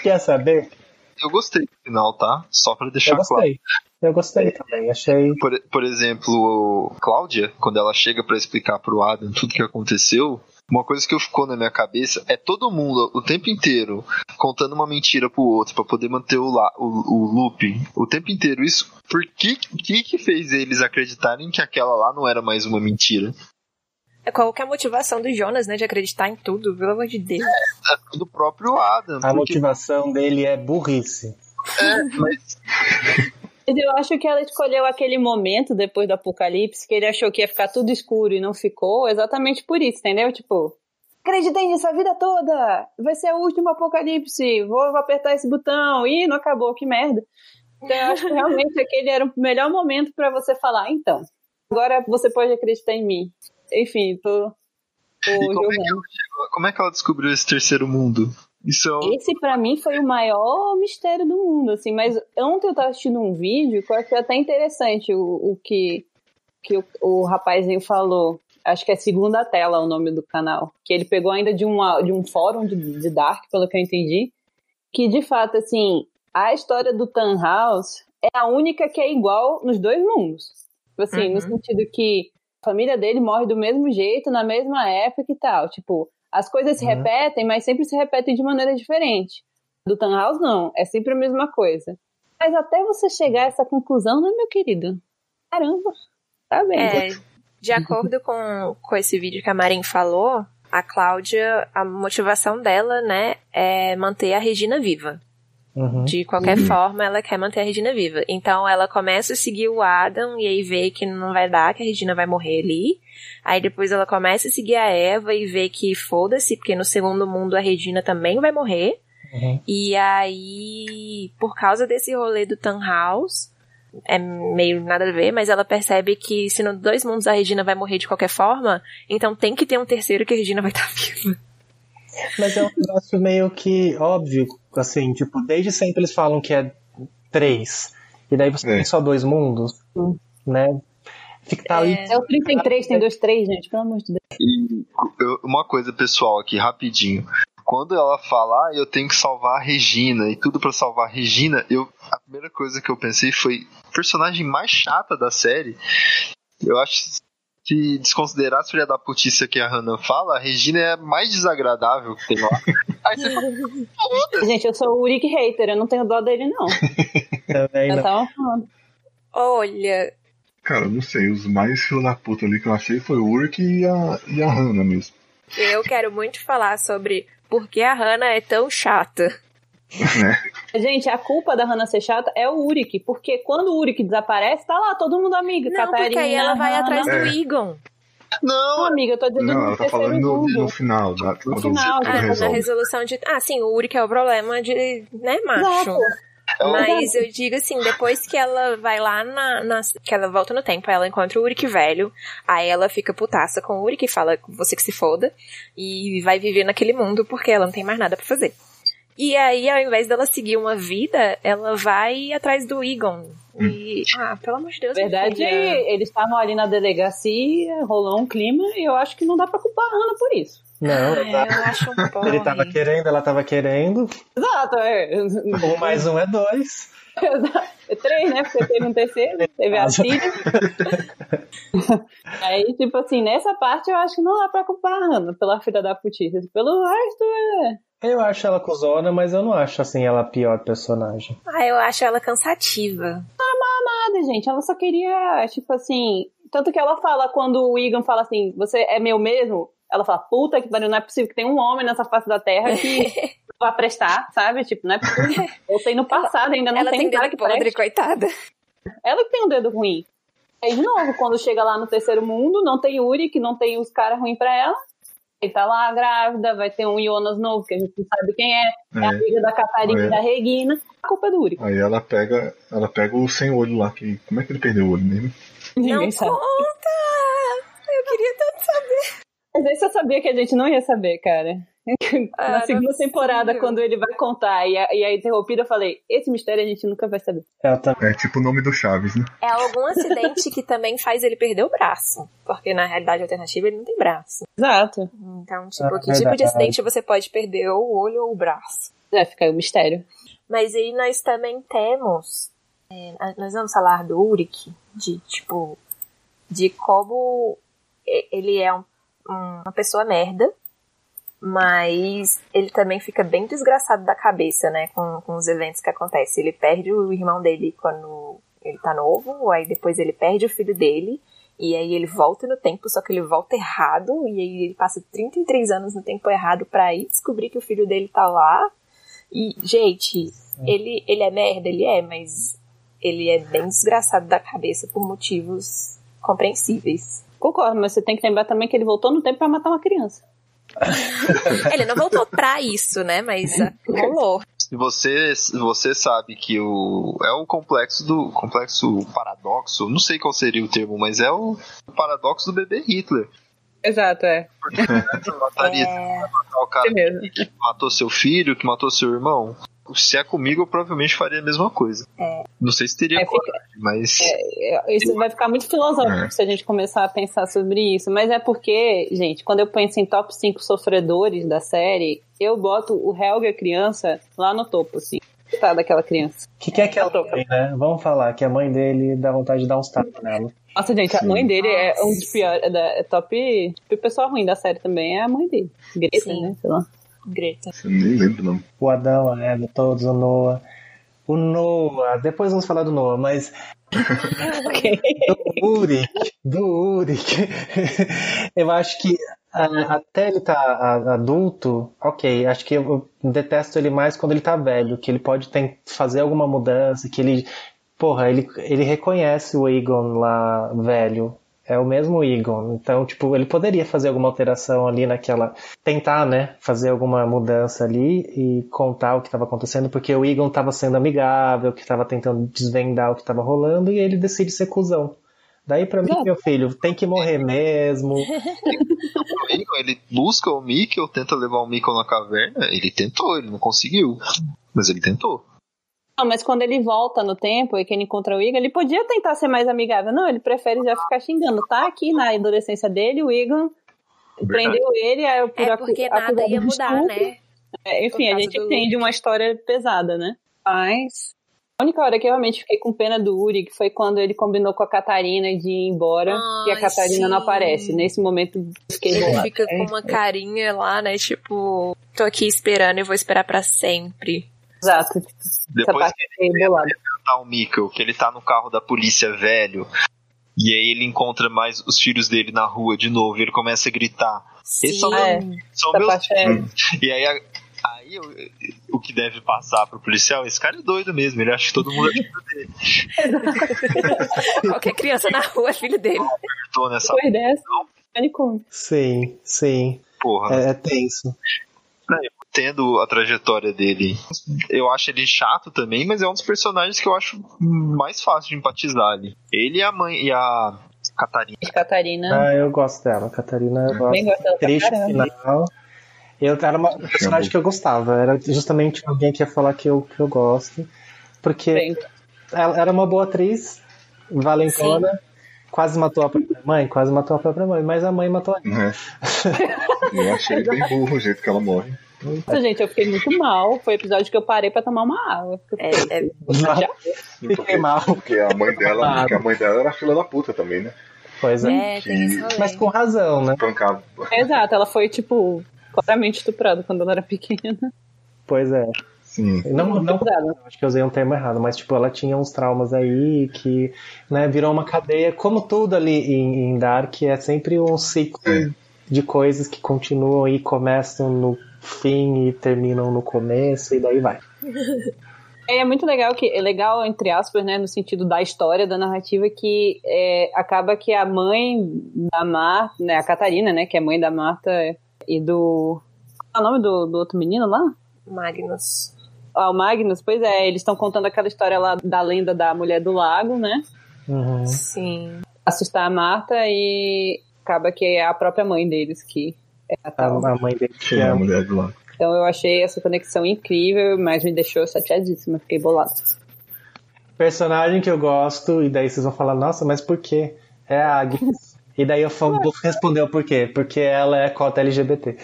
Quer saber? Eu gostei do final, tá? Só pra deixar Eu claro. Gostei. Eu gostei também. Achei. Por, por exemplo, Cláudia, quando ela chega pra explicar pro Adam tudo que aconteceu, uma coisa que ficou na minha cabeça é todo mundo o tempo inteiro contando uma mentira pro outro pra poder manter o, la, o, o looping o tempo inteiro. Isso, por que, que que fez eles acreditarem que aquela lá não era mais uma mentira? É qual que é a motivação do Jonas, né? De acreditar em tudo, pelo amor de Deus. É do próprio Adam. A porque- motivação dele é burrice. é, mas Mas eu acho que ela escolheu aquele momento depois do apocalipse que ele achou que ia ficar tudo escuro e não ficou, exatamente por isso, entendeu? Tipo, acreditei nisso a vida toda, vai ser o último apocalipse, vou apertar esse botão, e não acabou, que merda. Então eu acho que realmente aquele era o melhor momento pra você falar, então, agora você pode acreditar em mim. Enfim, tô, tô E como é que julgando. como é que ela descobriu esse terceiro mundo? Isso é Esse pra mim foi o maior mistério do mundo, assim. Mas ontem eu tava assistindo um vídeo que eu achei até interessante o, o que, que o, o rapazinho falou. Acho que é Segunda Tela o nome do canal. Que ele pegou ainda de, uma, de um fórum de, de Dark, pelo que eu entendi. Que de fato, assim, a história do Tannhaus é a única que é igual nos dois mundos. Tipo assim, no Uhum. sentido que a família dele morre do mesmo jeito, na mesma época e tal. Tipo, as coisas se Uhum. repetem, mas sempre se repetem de maneira diferente. Do Tannhaus, não. É sempre a mesma coisa. Mas até você chegar a essa conclusão, né, meu querido? Caramba. Tá bem. É, de acordo com, com esse vídeo que a Marin falou, a Cláudia, a motivação dela, né, é manter a Regina viva. Uhum. De qualquer forma, ela quer manter a Regina viva. Então ela começa a seguir o Adam e aí vê que não vai dar, que a Regina vai morrer ali. Aí depois ela começa a seguir a Eva e vê que foda-se, porque no segundo mundo a Regina também vai morrer. Uhum. E aí, por causa desse rolê do Tannhaus, é meio nada a ver, mas ela percebe que se nos dois mundos a Regina vai morrer de qualquer forma, então tem que ter um terceiro que a Regina vai estar viva. Mas é um negócio meio que óbvio, assim, tipo, desde sempre eles falam que é três. E daí você É. tem só dois mundos, né? Fica tá ali. É o 33, tem dois, três, gente, pelo amor de Deus. E uma coisa pessoal aqui, rapidinho. Quando ela fala, ah, eu tenho que salvar a Regina e tudo pra salvar a Regina, eu, a primeira coisa que eu pensei foi personagem mais chata da série. Eu acho que desconsiderar as filha da putícia que a Hannah fala, a Regina é a mais desagradável que tem lá. Aí você fala. Gente, eu sou o Uric hater, eu não tenho dó dele, não. Também Eu não. tava falando. Olha, cara, eu não sei, os mais filho da puta ali que eu achei foi o Urk e a, e a Hannah mesmo. eu quero muito falar sobre por que a Hannah é tão chata. Né? Gente, a culpa da Hannah ser chata é o Uric, porque quando o Uric desaparece, tá lá todo mundo amiga. Não, porque Catarina, aí ela vai Hannah. atrás do É. Egon. Não, Não, amiga, eu tô dizendo Não, no ela tá falando no, no final, da, quando, final, quando Ah, Ah, na resolve. resolução de. Ah, sim, o Uric é o problema de. né, macho. Exato. Mas eu digo assim, depois que ela vai lá na, na- Que ela volta no tempo, ela encontra o Uric velho. Aí ela fica putaça com o Uric e fala você que se foda. E vai viver naquele mundo porque ela não tem mais nada pra fazer. E aí, ao invés dela seguir uma vida, ela vai atrás do Egon. E. Ah, pelo amor de Deus. Verdade, eles estavam ali na delegacia, rolou um clima, e eu acho que não dá pra culpar a Hannah por isso. Não, Ah, eu acho um porre. ele tava querendo, ela tava querendo. Exato, é. Um mais um é dois. É três, né? Porque teve um terceiro, teve a filha. Aí, tipo assim, nessa parte eu acho que não dá pra culpar a Hannah pela filha da putice. Pelo resto, é. Eu acho ela cuzona, mas eu não acho assim ela a pior personagem. Ah, eu acho ela cansativa. Nada, gente. Ela só queria, tipo assim. Tanto que ela fala quando o Egan fala assim: Você é meu mesmo? Ela fala: Puta que pariu, não é possível que tenha um homem nessa face da terra que vai prestar, sabe? Tipo, não é possível. Eu sei no passado, ainda não ela tem tem cara dedo que podre, preste. coitada. Ela que tem um dedo ruim. Aí, de novo, quando chega lá no terceiro mundo, não tem Uri, que não tem os caras ruins pra ela. Ele tá lá grávida, vai ter um Jonas novo, que a gente não sabe quem é. É, é a amiga da Catarina e da Regina. A culpa é do Uri. Aí ela pega, ela pega o sem olho lá. Que, como é que ele perdeu o olho mesmo? Ninguém não sabe. conta! Eu queria tanto saber. Mas aí você sabia que a gente não ia saber, cara. Na ah, segunda temporada, quando ele vai contar e a, e a interrompida, eu falei: esse mistério a gente nunca vai saber. É, tá. é tipo o nome do Chaves, né? É algum acidente que também faz ele perder o braço. Porque na realidade alternativa ele não tem braço. Exato. Então, tipo, é que tipo de acidente você pode perder ou o olho ou o braço? É, fica aí o mistério. Mas aí nós também temos. É, nós vamos falar do Uric, de tipo. De como ele é um, uma pessoa merda mas ele também fica bem desgraçado da cabeça, né, com, com os eventos que acontecem. Ele perde o irmão dele quando ele tá novo, aí depois ele perde o filho dele, e aí ele volta no tempo, só que ele volta errado, e aí ele passa 33 anos no tempo errado pra ir descobrir que o filho dele tá lá. E, gente, ele, ele é merda, ele é, mas ele é bem desgraçado da cabeça por motivos compreensíveis. Concordo, mas você tem que lembrar também que ele voltou no tempo para matar uma criança. Ele não voltou pra isso, né? Mas uh, rolou. Você, você sabe que o é o complexo do complexo paradoxo, não sei qual seria o termo, mas é o paradoxo do bebê Hitler. Exato, é. Porque mataria é... matar o cara é que matou seu filho, que matou seu irmão se é comigo, eu provavelmente faria a mesma coisa. É. Não sei se teria é, coragem, mas. É, é isso vai ficar muito filosófico é. se a gente começar a pensar sobre isso. Mas é porque, gente, quando eu penso em top 5 sofredores da série, eu boto o Helga criança lá no topo, assim. Tá daquela criança. O que, que é que ela tem, né? Vamos falar que a mãe dele dá vontade de dar uns tapas nela. Nossa, gente, a mãe dele é um dos piores. É, é top. O pessoal ruim da série também é a mãe dele. Greta, Sim. né? Sei lá. Greta. Eu nem lembro, não. O Adão, a Eva, todos, o Noah. O Noah, depois vamos falar do Noah, mas. do Uric, do Uric. eu acho que até ele tá adulto, ok, acho que eu detesto ele mais quando ele tá velho, que ele pode ter, fazer alguma mudança, que ele. Porra, ele, ele reconhece o Egon lá velho é o mesmo Egon. Então, tipo, ele poderia fazer alguma alteração ali naquela. Tentar, né? Fazer alguma mudança ali e contar o que estava acontecendo, porque o Egon estava sendo amigável, que estava tentando desvendar o que estava rolando, e ele decide ser cuzão. Daí pra mim, meu filho, tem que morrer mesmo. ele busca o Mikkel, tenta levar o Mikkel na caverna. Ele tentou, ele não conseguiu. Mas ele tentou. Não, mas quando ele volta no tempo e que ele encontra o Igor, ele podia tentar ser mais amigável. Não, ele prefere já ficar xingando. Tá aqui na adolescência dele, o Igor prendeu ele, aí por É porque nada ia mudar, né? É, enfim, a gente entende uma história pesada, né? Mas a única hora que eu realmente fiquei com pena do Uri, que foi quando ele combinou com a Catarina de ir embora Ai, e a Catarina sim. não aparece. Nesse momento fiquei Ele fica com uma carinha lá, né? Tipo, tô aqui esperando e vou esperar para sempre. Exato. Depois que ele enfrentar o Mikkel, que ele tá no carro da polícia velho, e aí ele encontra mais os filhos dele na rua de novo, e ele começa a gritar. Sim. Esses são, é, são meus filhos. E aí, aí o que deve passar pro policial, esse cara é doido mesmo, ele acha que todo mundo é filho dele. Qualquer criança na rua é filho dele. Tô nessa. Depois dessa, Sim, sim. Porra. É, é tenso tendo a trajetória dele. Eu acho ele chato também, mas é um dos personagens que eu acho mais fácil de empatizar ali. Ele e a mãe e a Catarina. Catarina. Ah, eu gosto dela. Catarina, eu gosto. Bem gosto Triste final. Eu era uma personagem que eu gostava. Era justamente alguém que ia falar que eu, que eu gosto. Porque Bem. ela era uma boa atriz, valentona. Sim. Quase matou a própria mãe, quase matou a própria mãe, mas a mãe matou a é. Eu achei bem burro o jeito que ela morre. Nossa, gente, eu fiquei muito mal. Foi o episódio que eu parei pra tomar uma água. É, é... Fiquei mal. Porque a mãe dela, porque a mãe dela era filha da puta também, né? Pois é. é que... Mas com razão, né? Pancava. Exato, ela foi, tipo, claramente estuprada quando ela era pequena. Pois é. Sim. Não, não, acho que eu usei um termo errado, mas tipo, ela tinha uns traumas aí que né, virou uma cadeia, como tudo ali em, em Dark, é sempre um ciclo é. de coisas que continuam e começam no fim e terminam no começo, e daí vai. É muito legal que é legal entre aspas, né, no sentido da história, da narrativa que é, acaba que a mãe da Marta, né, a Catarina, né, que é mãe da Marta e do qual é o nome do, do outro menino lá? Magnus. Ah, o Magnus, pois é, eles estão contando aquela história lá da lenda da mulher do lago, né? Uhum. Sim. Assustar a Marta e acaba que é a própria mãe deles que é a A, tal. a mãe dele é a mulher do lado. Então eu achei essa conexão incrível, mas me deixou chateadíssima, fiquei bolada. Personagem que eu gosto, e daí vocês vão falar, nossa, mas por quê? É a Agnes. E daí eu falo- vou responder o porquê. Porque ela é cota LGBT.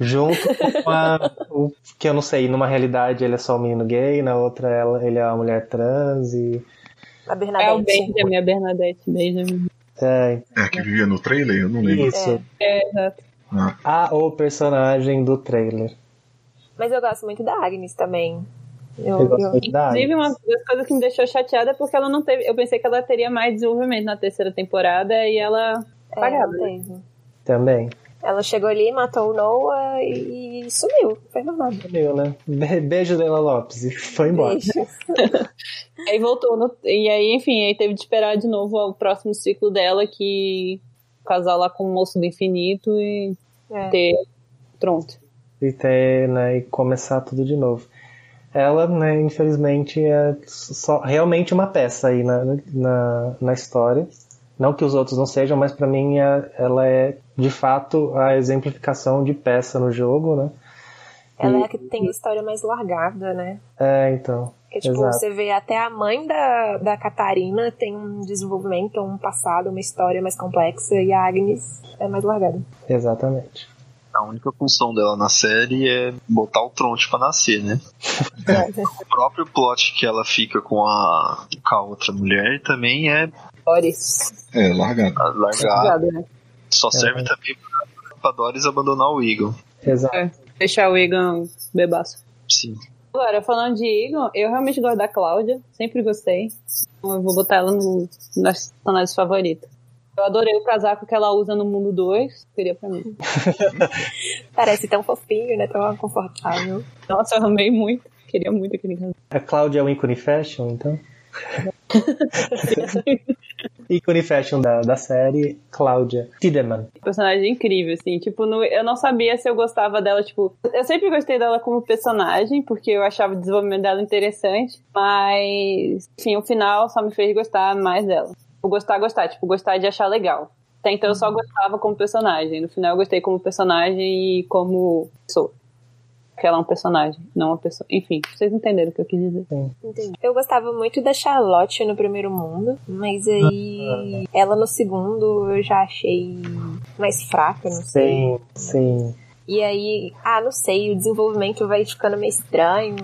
Junto com a, o que eu não sei, numa realidade ele é só um menino gay, na outra ela, ele é uma mulher trans e. A É o Bernadette. Benjamin, a Bernadette, Benjamin. É, É, que vivia no trailer? Eu não lembro. isso. É, exato. Ah, A o personagem do trailer. Mas eu gosto muito da Agnes também. Eu, Eu gosto eu- muito da Inclusive, Agnes. uma das coisas que me deixou chateada é porque ela não teve. Eu pensei que ela teria mais desenvolvimento na terceira temporada e ela. é, teve. Também. Ela chegou ali, matou o Noah e sumiu. Foi normal. Meu, né? Be- Beijo Leila Lopes. E foi embora. Aí voltou. no- E aí, enfim, aí teve de esperar de novo o próximo ciclo dela, que casar lá com o moço do infinito e É. ter. Pronto. e ter, né, e começar tudo de novo. Ela, né, infelizmente, é só realmente uma peça aí na, na, na história. Não que os outros não sejam, mas pra mim é- ela é de fato a exemplificação de peça no jogo, né? Ela é a que tem a história mais largada, né? É, então. Porque, tipo, Exato. você vê até a mãe da, da Catarina tem um desenvolvimento, um passado, uma história mais complexa, e a Agnes é mais largada. Exatamente. A única função dela na série é botar o tronte pra nascer, né? O próprio plot que ela fica com a, com a outra mulher também é Doris. é, largado. largar. Obrigada, né? Só serve também pra, pra Doris abandonar o Eagle. Exato. É, deixar o Egan bebaço. Sim. Agora, falando de Egan, eu realmente gosto da Cláudia, sempre gostei. Então eu vou botar ela no, nas personagens favoritas. Eu adorei o casaco que ela usa no Mundo 2, queria pra mim. Parece tão fofinho, né? Tão confortável. Nossa, eu amei muito, queria muito aquele casaco. A Cláudia é o ícone fashion, então? ícone fashion da, da série, Cláudia Tiedemann. personagem incrível, assim, tipo, no- eu não sabia se eu gostava dela, tipo, eu sempre gostei dela como personagem, porque eu achava o desenvolvimento dela interessante, mas, enfim, o final só me fez gostar mais dela. Tipo, gostar, gostar, tipo, gostar de achar legal. Até então eu só gostava como personagem, no final eu gostei como personagem e como pessoa. Porque ela é um personagem, não uma pessoa. Enfim, vocês entenderam o que eu quis dizer. Entendi. Eu gostava muito da Charlotte no primeiro mundo, mas aí ela no segundo eu já achei mais fraca, não sei. Sim, sim. E aí, ah, não sei, o desenvolvimento vai ficando meio estranho.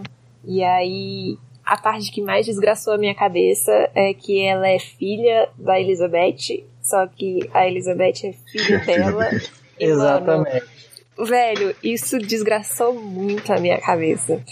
E aí, a parte que mais desgraçou a minha cabeça é que ela é filha da Elizabeth, só que a Elizabeth é filha dela. dele. E, mano, Exatamente. Velho, isso desgraçou muito a minha cabeça.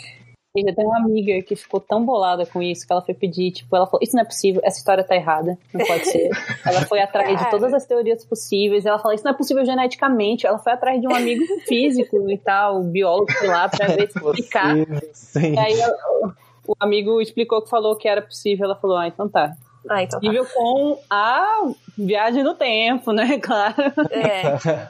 E já tem uma amiga que ficou tão bolada com isso que ela foi pedir, tipo, ela falou, isso não é possível, essa história tá errada, não pode ser. ela foi atrás de todas as teorias possíveis, ela falou, isso não é possível geneticamente. Ela foi atrás de um amigo físico e tal, biólogo, sei lá, pra ver se explicar. Sim. E aí ela- o amigo explicou que falou que era possível, ela falou, ah, então tá. Ah, então tá. Possível com a viagem no tempo, né, claro. É.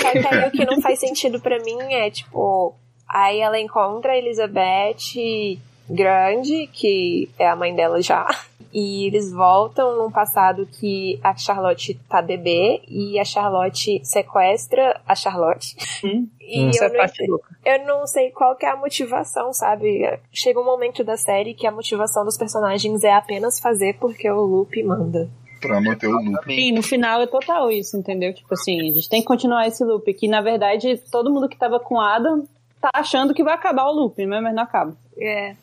Só que aí o que não faz sentido pra mim é, tipo, aí ela encontra a Elizabeth grande, que é a mãe dela já, e eles voltam num passado que a Charlotte tá bebê e a Charlotte sequestra a Charlotte. Hum. E Isso eu, é não, eu não sei qual que é a motivação, sabe? Chega um momento da série que a motivação dos personagens é apenas fazer porque o Lupe manda. Pra manter o loop. Sim, no final é total isso, entendeu? Tipo assim, a gente tem que continuar esse loop. Que na verdade todo mundo que tava com Adam tá achando que vai acabar o loop, né? mas não acaba. É.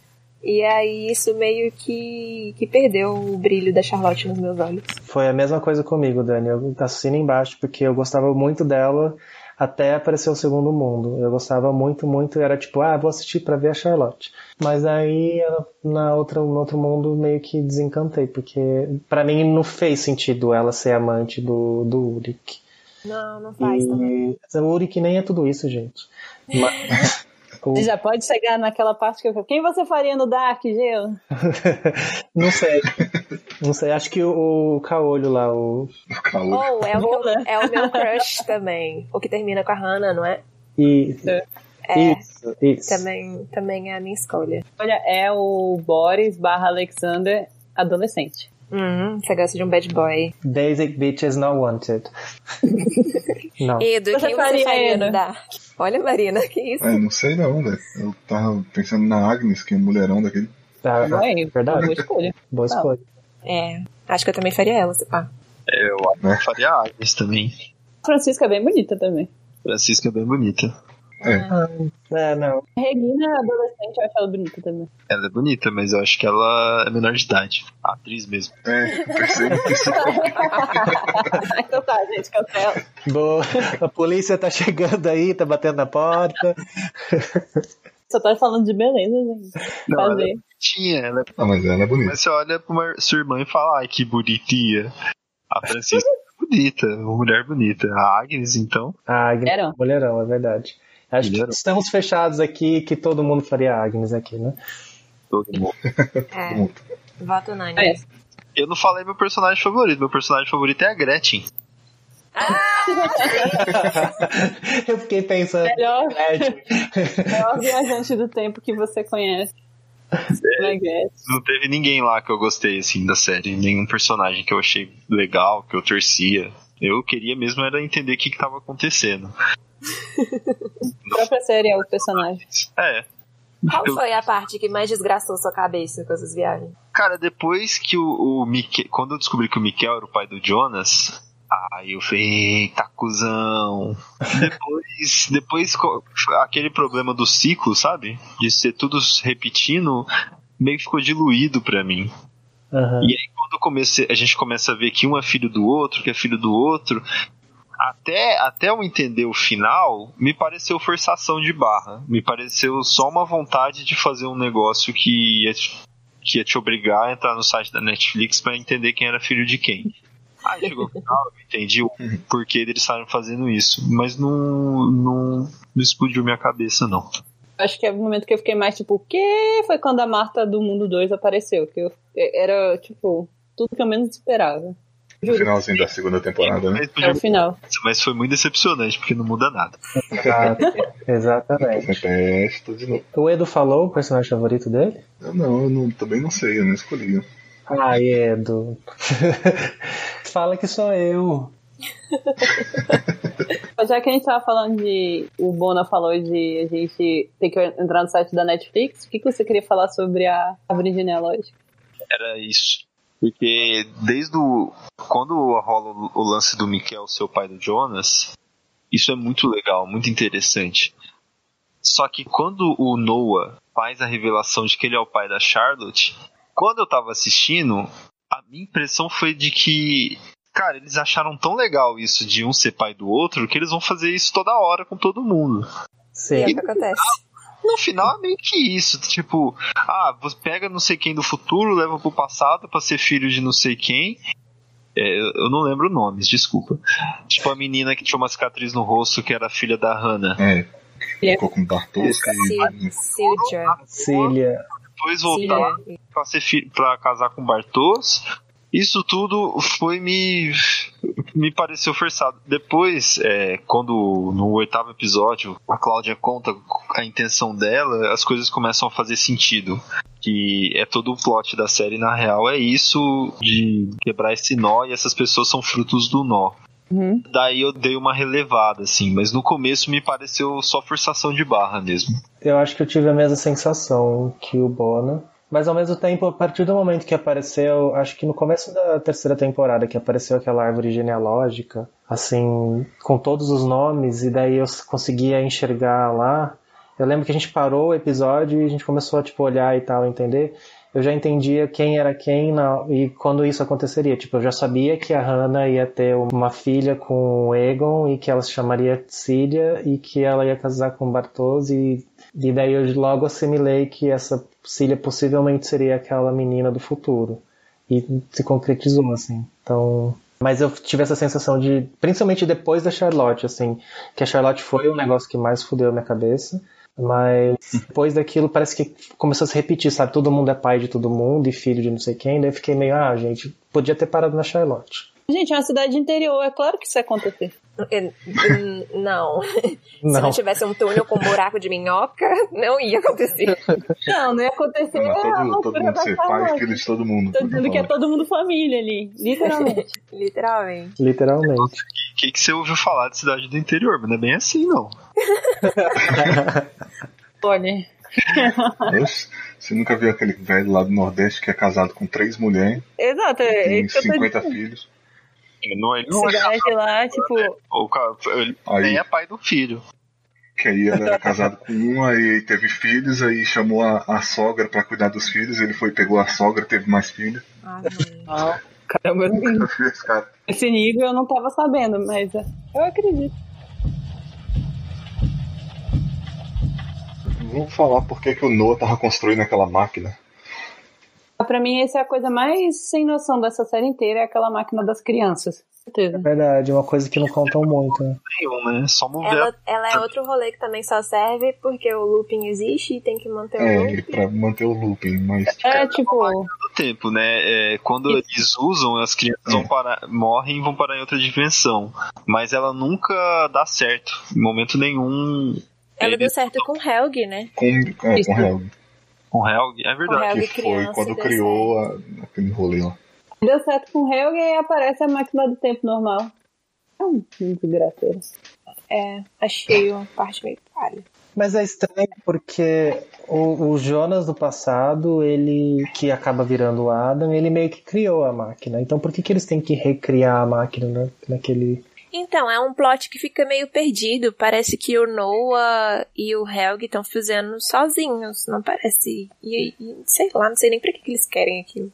E aí isso meio que, que perdeu o brilho da Charlotte nos meus olhos. Foi a mesma coisa comigo, Dani. Eu assino embaixo porque eu gostava muito dela até aparecer o Segundo Mundo. Eu gostava muito, muito. Era tipo, ah, vou assistir pra ver a Charlotte. Mas aí na outra, no outro mundo meio que desencantei, porque pra mim não fez sentido ela ser amante do, do Ulrich. Não, não faz também. E o Ulrich nem é tudo isso, gente. Mas, Você já pode chegar naquela parte que eu Quem você faria no Dark, Gelo? Não sei. Não sei, acho que o, o Caolho lá, o. O calor. Ou é, o que eu- Rola. é o meu crush também. O que termina com a Hannah, não é? E, É, Isso, isso. também, também é a minha escolha. Olha, é o Boris barra Alexander adolescente. Hum, você gosta de um bad boy. Basic bitches not wanted. Não. Edu, Você quem você faria, faria no Edu? Dark? Olha, Marina, que isso? É, não sei não, velho. Eu tava pensando na Agnes, que é um mulherão daquele. Ah, Vai, verdade. boa escolha. Boa escolha. É, acho que eu também faria ela, se pá. Eu eu faria a Agnes também. Francisca é bem bonita também. Francisca é bem bonita. É, não. Regina, adolescente, eu acho ela bonita também. Ela é bonita, mas eu acho que ela é menor de idade. A atriz mesmo. É, percebo isso. então tá, gente, cancela. Boa. A polícia tá chegando aí, tá batendo na porta. Só tá falando de beleza, gente. Não, ela é Fazer. bonitinha. Ela é... Ah, mas ela é bonita. Mas você olha pra uma- sua irmã e fala, ai, que bonitinha. A Francisca é bonita, uma mulher bonita. A Agnes, então. A Agnes Mulherão. é mulherão, é verdade. Acho que estamos fechados aqui que todo mundo faria Agnes aqui, né? Todo mundo. É, voto unânime. É. Eu não falei meu personagem favorito. Meu personagem favorito é a Gretchen. Eu fiquei pensando. Melhor, melhor viajante do tempo que você conhece. Na Gretchen. Não teve ninguém lá que eu gostei, assim, da série. Nenhum personagem que eu achei legal, que eu torcia. Eu queria mesmo era entender o que, que tava acontecendo. A própria série é o personagem. É. Qual foi a parte que mais desgraçou sua cabeça com essas viagens? Cara, depois que o, o Mique... Quando eu descobri que o Miquel era o pai do Jonas, aí eu falei, eita, cuzão. depois, depois, aquele problema do ciclo, sabe? De ser tudo repetindo, meio que ficou diluído pra mim. Aham. E aí, quando comecei, a gente começa a ver que um é filho do outro, que é filho do outro, até, até eu entender o final, me pareceu forçação de barra. Me pareceu só uma vontade de fazer um negócio que ia, te- que ia te obrigar a entrar no site da Netflix pra entender quem era filho de quem. Aí chegou no final, eu entendi o porquê deles estarem fazendo isso. Mas não, não, não explodiu minha cabeça, não. Acho que é o momento que eu fiquei mais tipo, o quê? Foi quando a Marta do Mundo 2 apareceu. Que eu, era, tipo, tudo que eu menos esperava. No finalzinho da segunda temporada, né? Mas, É o final. mas foi muito decepcionante, porque não muda nada. Ah, exatamente. De novo. O Edu falou o personagem favorito dele? Eu não, eu não, também não sei, eu não escolhi. Ai, Edu. Fala que sou eu. Já que a gente tava falando de. O Bona falou de a gente ter que entrar no site da Netflix, o que, que você queria falar sobre a árvore genealógica? Era isso. Porque desde o. Quando rola o- lance do Mikel, seu pai do Jonas, isso é muito legal, muito interessante. Só que quando o Noah faz a revelação de que ele é o pai da Charlotte, quando eu tava assistindo, a minha impressão foi de que. Cara, eles acharam tão legal isso de um ser pai do outro que eles vão fazer isso toda hora com todo mundo. E é Sim. o que acontece? No final é meio que isso, tipo, ah, você pega não sei quem do futuro, leva pro passado pra ser filho de não sei quem. É, eu não lembro nomes, desculpa. Tipo a menina que tinha uma cicatriz no rosto que era filha da Hannah. É. Ficou com Bartowski e. Silja. Cília. Depois voltar pra, ser fi- pra casar com Bartos. Isso tudo foi me. me pareceu forçado. Depois, é, quando no oitavo episódio a Cláudia conta a intenção dela, as coisas começam a fazer sentido. Que é todo o plot da série, na real, é isso de quebrar esse nó e essas pessoas são frutos do nó. Uhum. Daí eu dei uma relevada, assim, mas no começo me pareceu só forçação de barra mesmo. Eu acho que eu tive a mesma sensação que o Bona. Mas ao mesmo tempo, a partir do momento que apareceu, acho que no começo da terceira temporada, que apareceu aquela árvore genealógica, assim, com todos os nomes, e daí eu conseguia enxergar lá. Eu lembro que a gente parou o episódio e a gente começou a tipo, olhar e tal, entender. Eu já entendia quem era quem na- e quando isso aconteceria. Tipo, eu já sabia que a Hannah ia ter uma filha com o Egon e que ela se chamaria Cília e que ela ia casar com Bartos e, e daí eu logo assimilei que essa Cília possivelmente seria aquela menina do futuro. E se concretizou, assim. Então. Mas eu tive essa sensação de. Principalmente depois da Charlotte, assim. Que a Charlotte foi o negócio que mais fudeu minha cabeça. Mas depois daquilo parece que começou a se repetir, sabe? Todo mundo é pai de todo mundo e filho de não sei quem. Daí eu fiquei meio, ah, gente, podia ter parado na Charlotte. Gente, é uma cidade interior, é claro que isso ia acontecer. Eu- hum, Não. Se Não. não tivesse um túnel com um buraco de minhoca, não ia acontecer. Não, não ia acontecer Não, todo, todo loucura mundo ser pai filho de todo mundo. Tô dizendo que é todo mundo família ali, literalmente. Literalmente. Literalmente. O que, que você ouviu falar de cidade do interior? Mas não é bem assim, não. Olha, Oxe, Você nunca viu aquele velho lá do Nordeste que é casado com três mulheres, exato, é tem isso que eu tô 50 dizendo. Não, ele não é Cidade lá, tipo, o cara, ele Aí- nem é pai do filho. Que aí ele era casado com um, aí teve filhos, aí chamou a, a sogra pra cuidar dos filhos, ele foi, pegou a sogra, teve mais filhos. Ah, não, caramba, Esse cara esse nível eu não tava sabendo, mas é, eu acredito. Vamos falar por que, que o Noah tava construindo aquela máquina. Pra mim, essa é a coisa mais sem noção dessa série inteira, é aquela máquina das crianças. Certeza. Verdade, uma coisa que não contam muito, né? Nenhum, né? Só mover Ela, ela é outro rolê que também só serve porque o looping existe e tem que manter o É, looping. pra manter o looping, mas É, tipo, do tempo, né? É, quando eles usam, as crianças vão parar, morrem e vão parar em outra dimensão. Mas ela nunca dá certo. Em momento nenhum. Ela deu certo com Helg, né? com, é, Isso. com Helg, Com Helg, é verdade. Helg que foi quando criou a- aquele rolê lá. deu certo com o Helg e aparece a máquina do tempo normal. É um desgraceiro. É, achei uma parte meio falha. Mas é estranho porque o, o Jonas do passado, ele que acaba virando o Adam, ele meio que criou a máquina. Então por que, que eles têm que recriar a máquina né, naquele. Então, é um plot que fica meio perdido. Parece que o Noah e o Helg estão fazendo sozinhos, não parece? E, e sei lá, não sei nem pra que, que eles querem aquilo.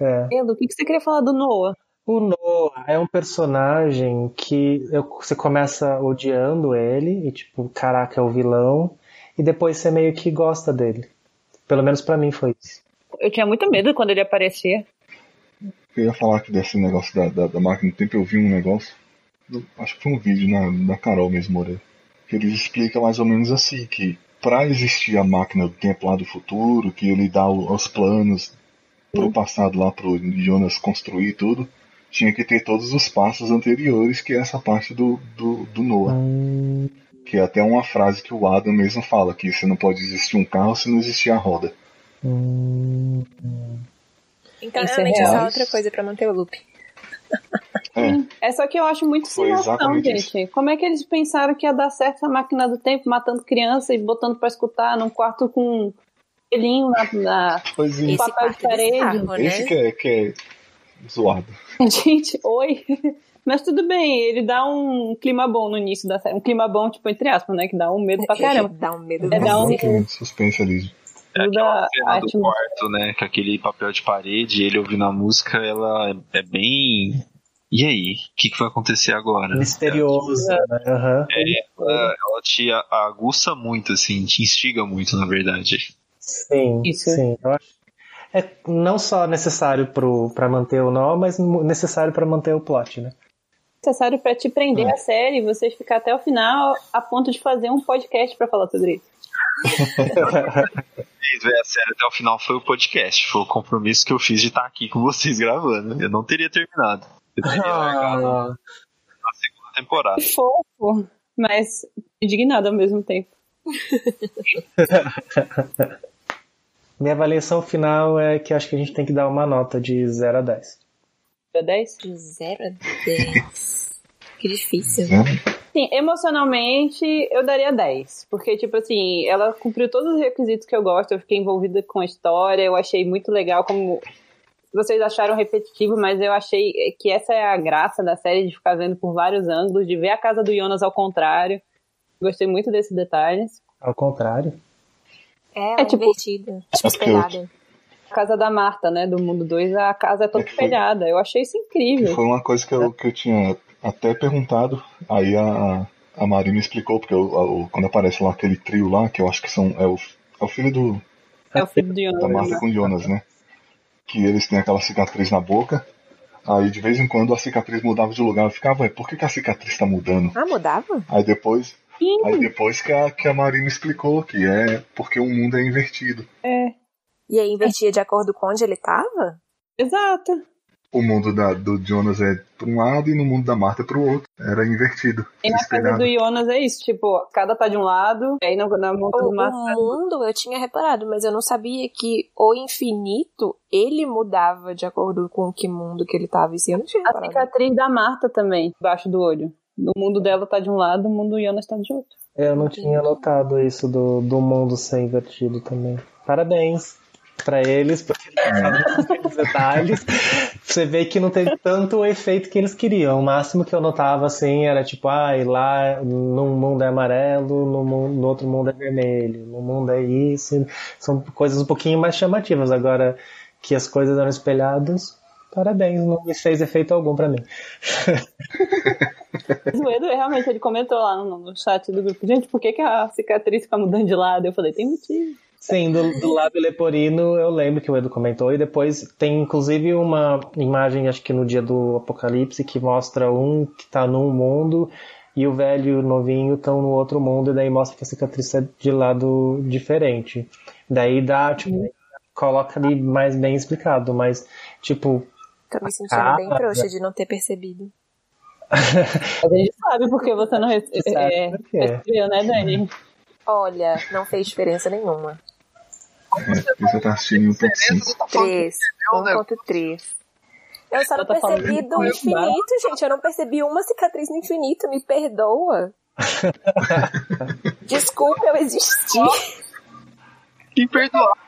É. Edu, o que que você queria falar do Noah? O Noah é um personagem que eu- você começa odiando ele, e tipo, caraca, é o vilão, e depois você meio que gosta dele. Pelo menos pra mim foi isso. Eu tinha muito medo quando ele aparecia. Eu ia falar que desse negócio da, da, da máquina do tempo, eu vi um negócio, acho que foi um vídeo na, da Carol mesmo, Moreira, que eles explicam mais ou menos assim, que pra existir a máquina do tempo lá do futuro, que ele dá o- os planos pro passado lá pro Jonas construir tudo, tinha que ter todos os passos anteriores, que é essa parte do, do, do Noah. Hum, Que é até uma frase que o Adam mesmo fala, que você não pode existir um carro se não existir a roda. hum, Então, Isso é realmente, é só outra coisa pra manter o loop. É, É só que eu acho muito sem noção, gente. Como é que eles pensaram que ia dar certo essa máquina do tempo, matando criança e botando pra escutar num quarto com um pelinho na, na... pois é, papel de quarto é parede. bizarro, né? esse que é, que é zoado. Gente, oi. Mas tudo bem, ele dá um clima bom no início da série. Um clima bom, tipo, entre aspas, né? Que dá um medo pra caramba. Dá um medo É, dá um- suspense ali. É Muda aquela a do quarto, né? Com aquele papel de parede, ele ouvindo a música, ela é, é bem. E aí? O que, que vai acontecer agora? misterioso, né? Aham. Ela, ela te a- aguça muito, assim, te instiga muito, na verdade. Sim, Isso. sim. Eu acho. É não só necessário pro, pra manter o nó, mas necessário pra manter o plot, né? necessário pra te prender É. a série e vocês ficar até o final a ponto de fazer um podcast pra falar sobre isso. Vocês ver a série até o final foi o podcast. Foi o compromisso que eu fiz de estar aqui com vocês gravando. Eu não teria terminado. Eu teria Ah, na segunda temporada. Fofo, mas indignado ao mesmo tempo. minha avaliação final é que acho que a gente tem que dar uma nota de 0 a 10. Deu 10? De 0 a 10. Que difícil. Né? Sim, emocionalmente eu daria 10. Porque, tipo assim, ela cumpriu todos os requisitos que eu gosto, eu fiquei envolvida com a história, eu achei muito legal como. Vocês acharam repetitivo, mas eu achei que essa é a graça da série de ficar vendo por vários ângulos, de ver a casa do Jonas ao contrário. Gostei muito desses detalhes. Ao contrário. É, É, tipo- invertida. Tipo, É espelhada. A casa da Marta, né, do Mundo 2, a casa é toda É espelhada. Eu achei isso incrível. Foi uma coisa que eu, que eu tinha até perguntado, aí a, a Marina explicou, porque eu- o- quando aparece lá aquele trio lá, que eu acho que são, é, o, é o filho do, É o filho do Jonas. da Marta com o Jonas, né? Que eles têm aquela cicatriz na boca, aí de vez em quando a cicatriz mudava de lugar, eu ficava, ué, por que, que a cicatriz tá mudando? Ah, mudava? Aí depois, Aí depois que a, que a Marina explicou que é porque o mundo é invertido. É, E aí invertia de acordo com onde ele tava? exato. O mundo da, do Jonas é para um lado e no mundo da Marta é para o outro. Era invertido. E na casa do Jonas é isso, tipo, cada tá de um lado, aí na, na O, do o Marta. mundo eu tinha reparado, mas eu não sabia que o infinito ele mudava de acordo com que mundo que ele tava. Isso eu não tinha A reparado. cicatriz da Marta também, embaixo do olho. No mundo dela tá de um lado, o mundo do Jonas tá de outro. Eu não tinha notado isso do, do mundo ser invertido também. Parabéns pra eles, porque eles pequenos detalhes. Você vê que não teve tanto o efeito que eles queriam. O máximo que eu notava assim era tipo, ai, lá num mundo é amarelo, no, mu- no outro mundo é vermelho, no mundo é isso. São coisas um pouquinho mais chamativas. Agora que as coisas eram espelhadas, parabéns, não me fez efeito algum pra mim. Mas o Edu, realmente, ele comentou lá no, no chat do grupo, gente, por que, que a cicatriz fica mudando de lado? Eu falei, tem motivo. Sim, do, do lábio leporino eu lembro que o Edu comentou, e depois tem inclusive uma imagem, acho que no dia do apocalipse, que mostra um que tá num mundo e o velho e o novinho estão no outro mundo, e daí mostra que a cicatriz é de lado diferente. Daí dá, tipo, coloca ali mais bem explicado, mas, tipo, Tô me sentindo Ah, bem trouxa de não ter percebido. Mas a gente sabe porque você não rece- Você sabe é, recebeu, né, Dani? Olha, não fez diferença nenhuma. É, você tá assistindo em 1.5. 3, né? 1.3. Eu só não tá percebi do infinito, gente. Eu não percebi uma cicatriz no infinito, me perdoa. Desculpa eu existir. Imperdoável.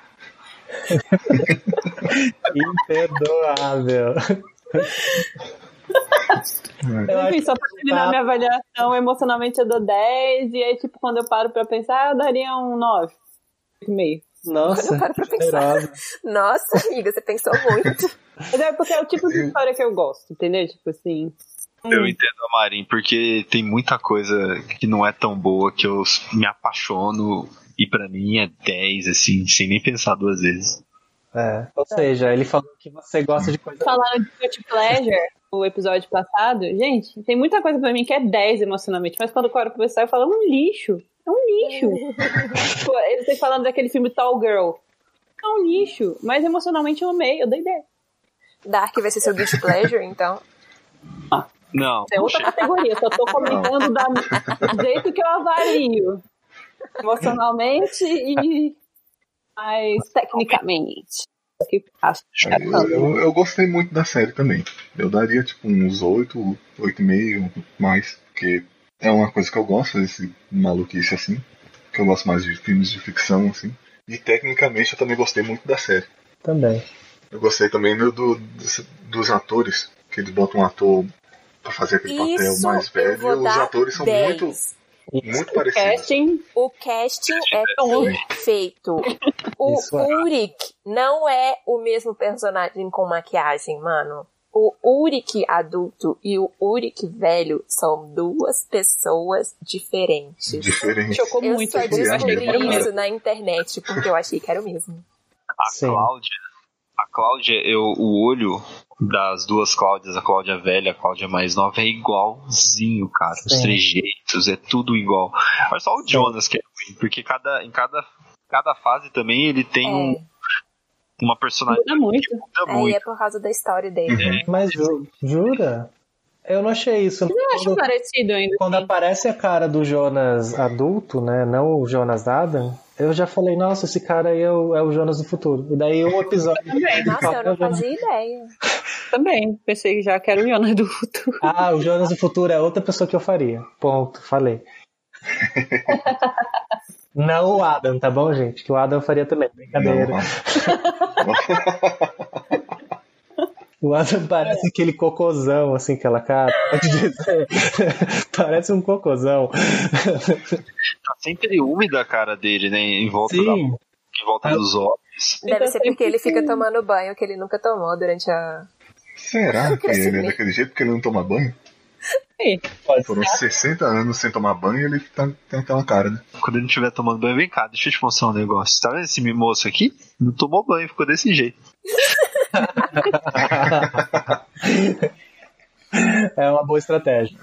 imperdoável. Eu acho Enfim, só pra terminar tá. minha avaliação, emocionalmente eu dou 10, e aí, tipo, quando eu paro pra pensar, eu daria um 9. 8,5. Nossa, Eu paro pra pensar. Nossa, amiga, você pensou muito. Mas é porque é o tipo de história que eu gosto, entendeu? Tipo assim. Eu entendo a Marin, porque tem muita coisa que não é tão boa que eu me apaixono e pra mim é 10, assim, sem nem pensar duas vezes. É, ou seja, ele falou que você gosta de coisa Falaram de Guilty Pleasure, o episódio passado. Gente, tem muita coisa pra mim que é 10 emocionalmente, mas quando eu paro pra pensar, eu falo, é um lixo. É um lixo. tipo, eles têm falando daquele filme Tall Girl. É um lixo, mas emocionalmente eu amei, eu dei 10. Dark vai ser seu guilty pleasure, então. Não, É outra categoria, só tô comentando da, do jeito que eu avalio. Emocionalmente e mais tecnicamente. É Eu, eu, eu gostei muito da série também. Eu daria tipo uns 8, 8,5 mais, porque é uma coisa que eu gosto, esse maluquice assim. Que eu gosto mais de filmes de ficção, assim. E tecnicamente eu também gostei muito da série. também. Eu gostei também do, do- dos, dos atores, que eles botam um ator pra fazer aquele papel Isso, mais eu velho. E os atores são 10. muito, muito O parecidos. casting O casting é perfeito. O Isso é. Uric não é o mesmo personagem com maquiagem, mano. O Uric adulto e o Uric velho são duas pessoas diferentes. Diferente. chocou Eu muito. só assim, descobri era o mesmo. isso na internet porque eu achei que era o mesmo. a Sim. Cláudia, a Cláudia, eu, o olho das duas Cláudias, a Cláudia velha e a Cláudia mais nova, é igualzinho, cara. Os Sim. trejeitos, é tudo igual. Mas só o Jonas que é ruim, porque cada, em cada, cada fase também ele tem um- É, uma personagem Muda muito. muda aí muito. é por causa da história dele. Mas ju- jura? Eu não achei isso. Eu acho Quando, parecido ainda. quando aparece a cara do Jonas adulto, né? Não o Jonas Adam, eu já falei, nossa, esse cara aí é o, é o Jonas do futuro. E daí um episódio. Nossa, eu É não o Jonas- fazia ideia. Também. Pensei já que era o Jonas do futuro. Ah, o Jonas do futuro é outra pessoa que eu faria. Ponto, falei. Não o Adam, tá bom, gente? Que o Adam faria também. Brincadeira. O Adam parece aquele cocôzão, assim, aquela cara. Pode dizer. parece um cocôzão. Tá sempre úmida a cara dele, né? Em volta, da, Sim. em volta dos olhos. Deve Então ser porque ele fica tomando banho que ele nunca tomou durante a. Será que ele é daquele jeito porque ele não toma banho? Pode Foram 60 anos sem tomar banho e ele tá, tem aquela cara, né? Quando ele não estiver tomando banho, vem cá, deixa eu te mostrar um negócio. Tá vendo esse moço aqui? Não tomou banho, ficou desse jeito. é uma boa estratégia.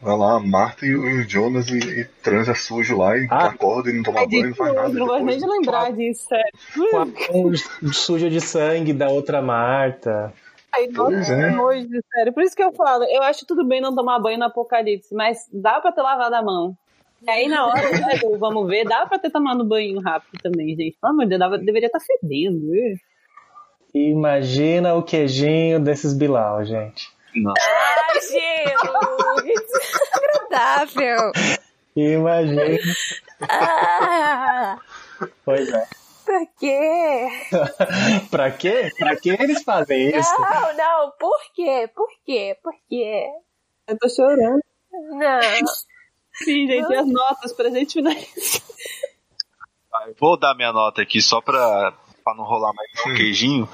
Vai lá, Marta e o Jonas e, e transa sujo lá e Ah. acorda e não toma banho, não faz eu nada. não gosto nem de depois. lembrar disso, sério. Com a mão suja de sangue da outra Marta. Ai, Pois nossa, é. que nojo, sério. Por isso que eu falo, eu acho tudo bem não tomar banho no apocalipse, mas dá pra ter lavado a mão. E aí, na hora né, vamos ver, dá pra ter tomado banho rápido também, gente. Pelo amor de Deus, dava- deveria estar fedendo. ih. Imagina o queijinho desses Bilal, gente. Não. Ai, Jesus! Agradável! Imagina. Ah, Pois é. Por quê? pra quê? Pra que eles fazem isso? Não, não, por quê? Por quê? Por quê? Eu tô chorando. Não. Sim, gente, e as notas pra gente finalizar. Ah, Vou dar minha nota aqui só pra, pra não rolar mais um queijinho.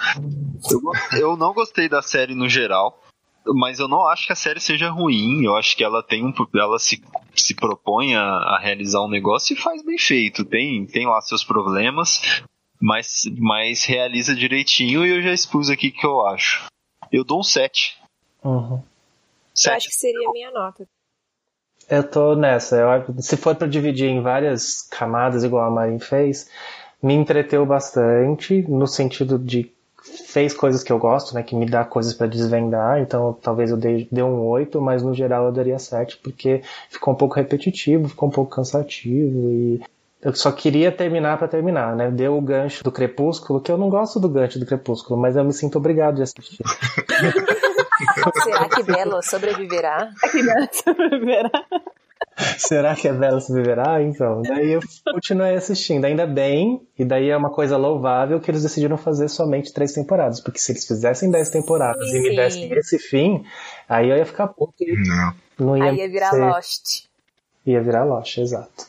Eu, eu não gostei da série no geral, mas eu não acho que a série seja ruim. Eu acho que ela tem um. Ela se, se propõe a, a realizar um negócio e faz bem feito. Tem, tem lá seus problemas, mas, mas realiza direitinho e eu já expus aqui o que eu acho. Eu dou um 7. Uhum. Eu 7. acho que seria a minha nota. Eu tô nessa. Eu, se for pra dividir em várias camadas, igual a Marin fez, me entreteu bastante, no sentido de fez coisas que eu gosto, né? Que me dá coisas pra desvendar, então talvez eu dê, dê um 8, mas no geral eu daria 7, porque ficou um pouco repetitivo, ficou um pouco cansativo e. Eu só queria terminar pra terminar, né? Deu o gancho do Crepúsculo, que eu não gosto do gancho do Crepúsculo, mas eu me sinto obrigado de assistir. Será que Belo sobreviverá? Aqui nessa verá. Será que a Bela sobreviverá? Então, daí eu continuei assistindo. Ainda bem, e daí é uma coisa louvável que eles decidiram fazer somente três temporadas. Porque se eles fizessem dez temporadas e me Sim. dessem esse fim, aí eu ia ficar puto e Não. não ia, Aí ia virar ser- Lost. Ia virar Lost, exato.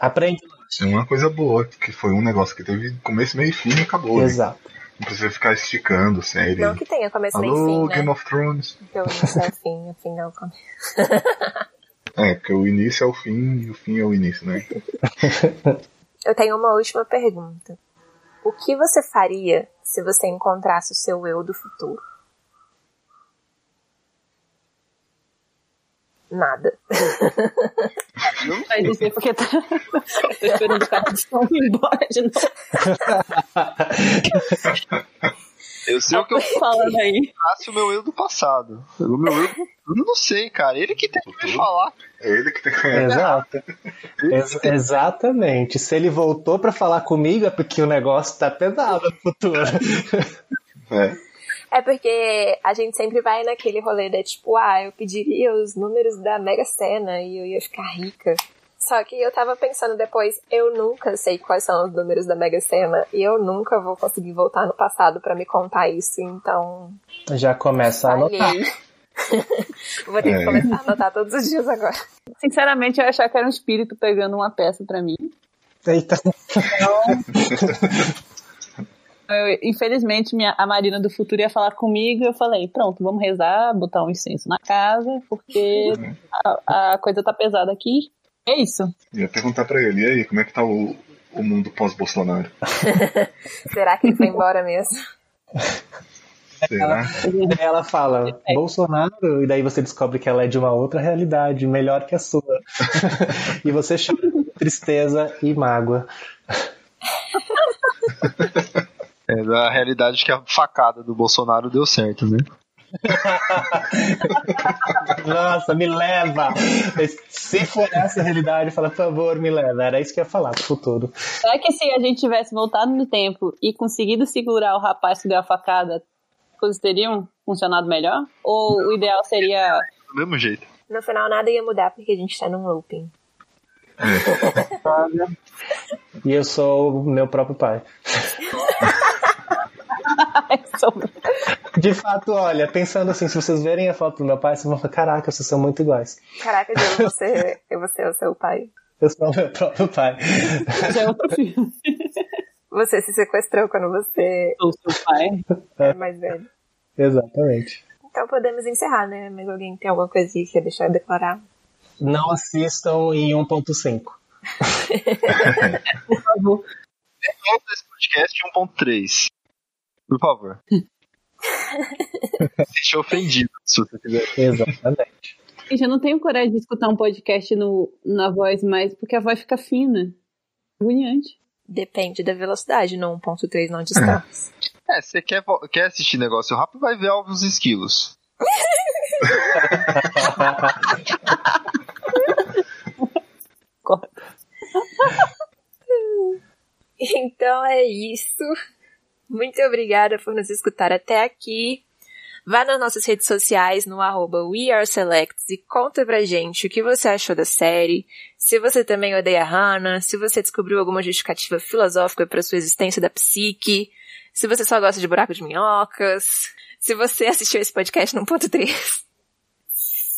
Aprende. Isso é uma coisa boa, que foi um negócio que teve começo, meio e fim e acabou. né? Exato. Não precisa ficar esticando a série. Não que tenha começo nem Alô, fim, né? Game of Thrones. Porque o início é o fim, o fim é o começo. É, porque o início é o fim e o fim é o início, né? Eu tenho uma última pergunta. O que você faria se você encontrasse o seu eu do futuro? Nada. Vai dizer porque tá. Tô esperando o cara de som ir embora de novo. Eu sei o que eu falando aí. o meu eu do passado. O meu eu. Eu não sei, cara. Ele que tem que me falar. É ele que tem que. Exato. Ex- exatamente. Se ele voltou pra falar comigo é porque o negócio tá pesado no futuro. É. É porque a gente sempre vai naquele rolê de tipo, ah, eu pediria os números da Mega Sena e eu ia ficar rica. Só que eu tava pensando depois, eu nunca sei quais são os números da Mega Sena e eu nunca vou conseguir voltar no passado pra me contar isso, então Já começa a anotar. vou ter que É. começar a anotar todos os dias agora. Sinceramente, eu ia achar que era um espírito pegando uma peça pra mim. Eita. Eu, infelizmente, minha, a Marina do futuro ia falar comigo e eu falei, pronto, vamos rezar, botar um incenso na casa, porque a, a coisa tá pesada aqui. É isso. Ia perguntar pra ele, e aí, como é que tá o, o mundo pós-Bolsonaro? Será que ele foi embora mesmo? Será? Daí ela fala, Bolsonaro, e daí você descobre que ela é de uma outra realidade, melhor que a sua. e você chora de tristeza e mágoa. É da realidade que a facada do Bolsonaro deu certo, né? Nossa, me leva! Se for essa a realidade, fala, por favor, me leva. Era isso que eu ia falar pro futuro. Será que se a gente tivesse voltado no tempo e conseguido segurar o rapaz que deu a facada, coisas teriam funcionado melhor? Ou o ideal seria. Do mesmo jeito. No final nada ia mudar porque a gente tá num looping. E eu sou o meu próprio pai. De fato, olha, pensando assim, se vocês verem a foto do meu pai, vocês vão falar, caraca, vocês são muito iguais. Caraca, Diego, você, você é o seu pai. Eu sou o meu próprio pai. Já é outro filme. Você se sequestrou quando você Sou seu pai. é mais velho. Exatamente. Então podemos encerrar, né? Mas alguém tem alguma coisa que quer deixar eu declarar? Não assistam em 1.5. Por favor. Nota desse podcast 1.3. Por favor. Deixa ofendido, se você quiser. Exatamente. Gente, eu não tenho coragem de escutar um podcast no, na voz mais, porque a voz fica fina. Agoniante. Depende da velocidade, no 1.3 não distamos. É, você quer, quer assistir negócio rápido, vai ver Alvos Esquilos. Então é isso. Muito obrigada por nos escutar até aqui. Vá nas nossas redes sociais no arroba WeAreSelects e conta pra gente o que você achou da série, se você também odeia Hannah, se você descobriu alguma justificativa filosófica para sua existência da psique, se você só gosta de buraco de minhocas, se você assistiu esse podcast no ponto 3.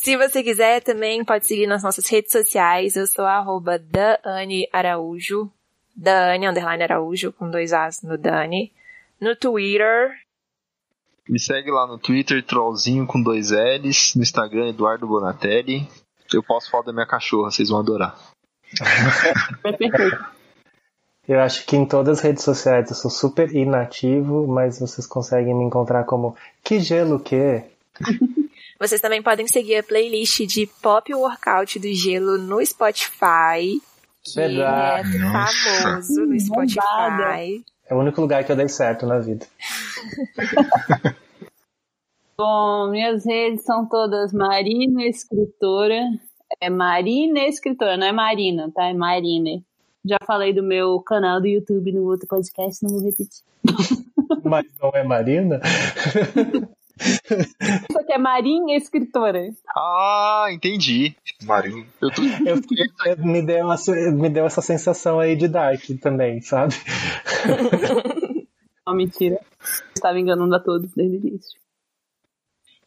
Se você quiser, também pode seguir nas nossas redes sociais. Eu sou arroba Dani Araújo. Dani, underline Araújo, com dois As no Dani. No Twitter. Me segue lá no Twitter, trollzinho com dois L's. No Instagram, Eduardo Bonatelli. Eu posso falar da minha cachorra, vocês vão adorar. É perfeito. Eu acho que em todas as redes sociais eu sou super inativo, mas vocês conseguem me encontrar como que gelo que? Vocês também podem seguir a playlist de Pop Workout do Gelo no Spotify. Que Verdade. é Nossa. famoso no Spotify. É o único lugar que eu dei certo na vida. Bom, minhas redes são todas Marina Escritora. É Marina Escritora, não é Marina, tá? É Marina. Já falei do meu canal do YouTube no outro podcast, não vou repetir. Mas não é Marina? Isso aqui é Marinha Escritora. Ah, entendi. Marinho. Eu tô... Eu fiquei- me, deu uma, me deu essa sensação aí de Dark também, sabe? Não, mentira. Estava enganando a todos desde o início.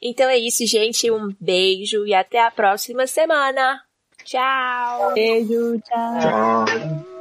Então é isso, gente. Um beijo e até a próxima semana. Tchau! Beijo, tchau. Tchau.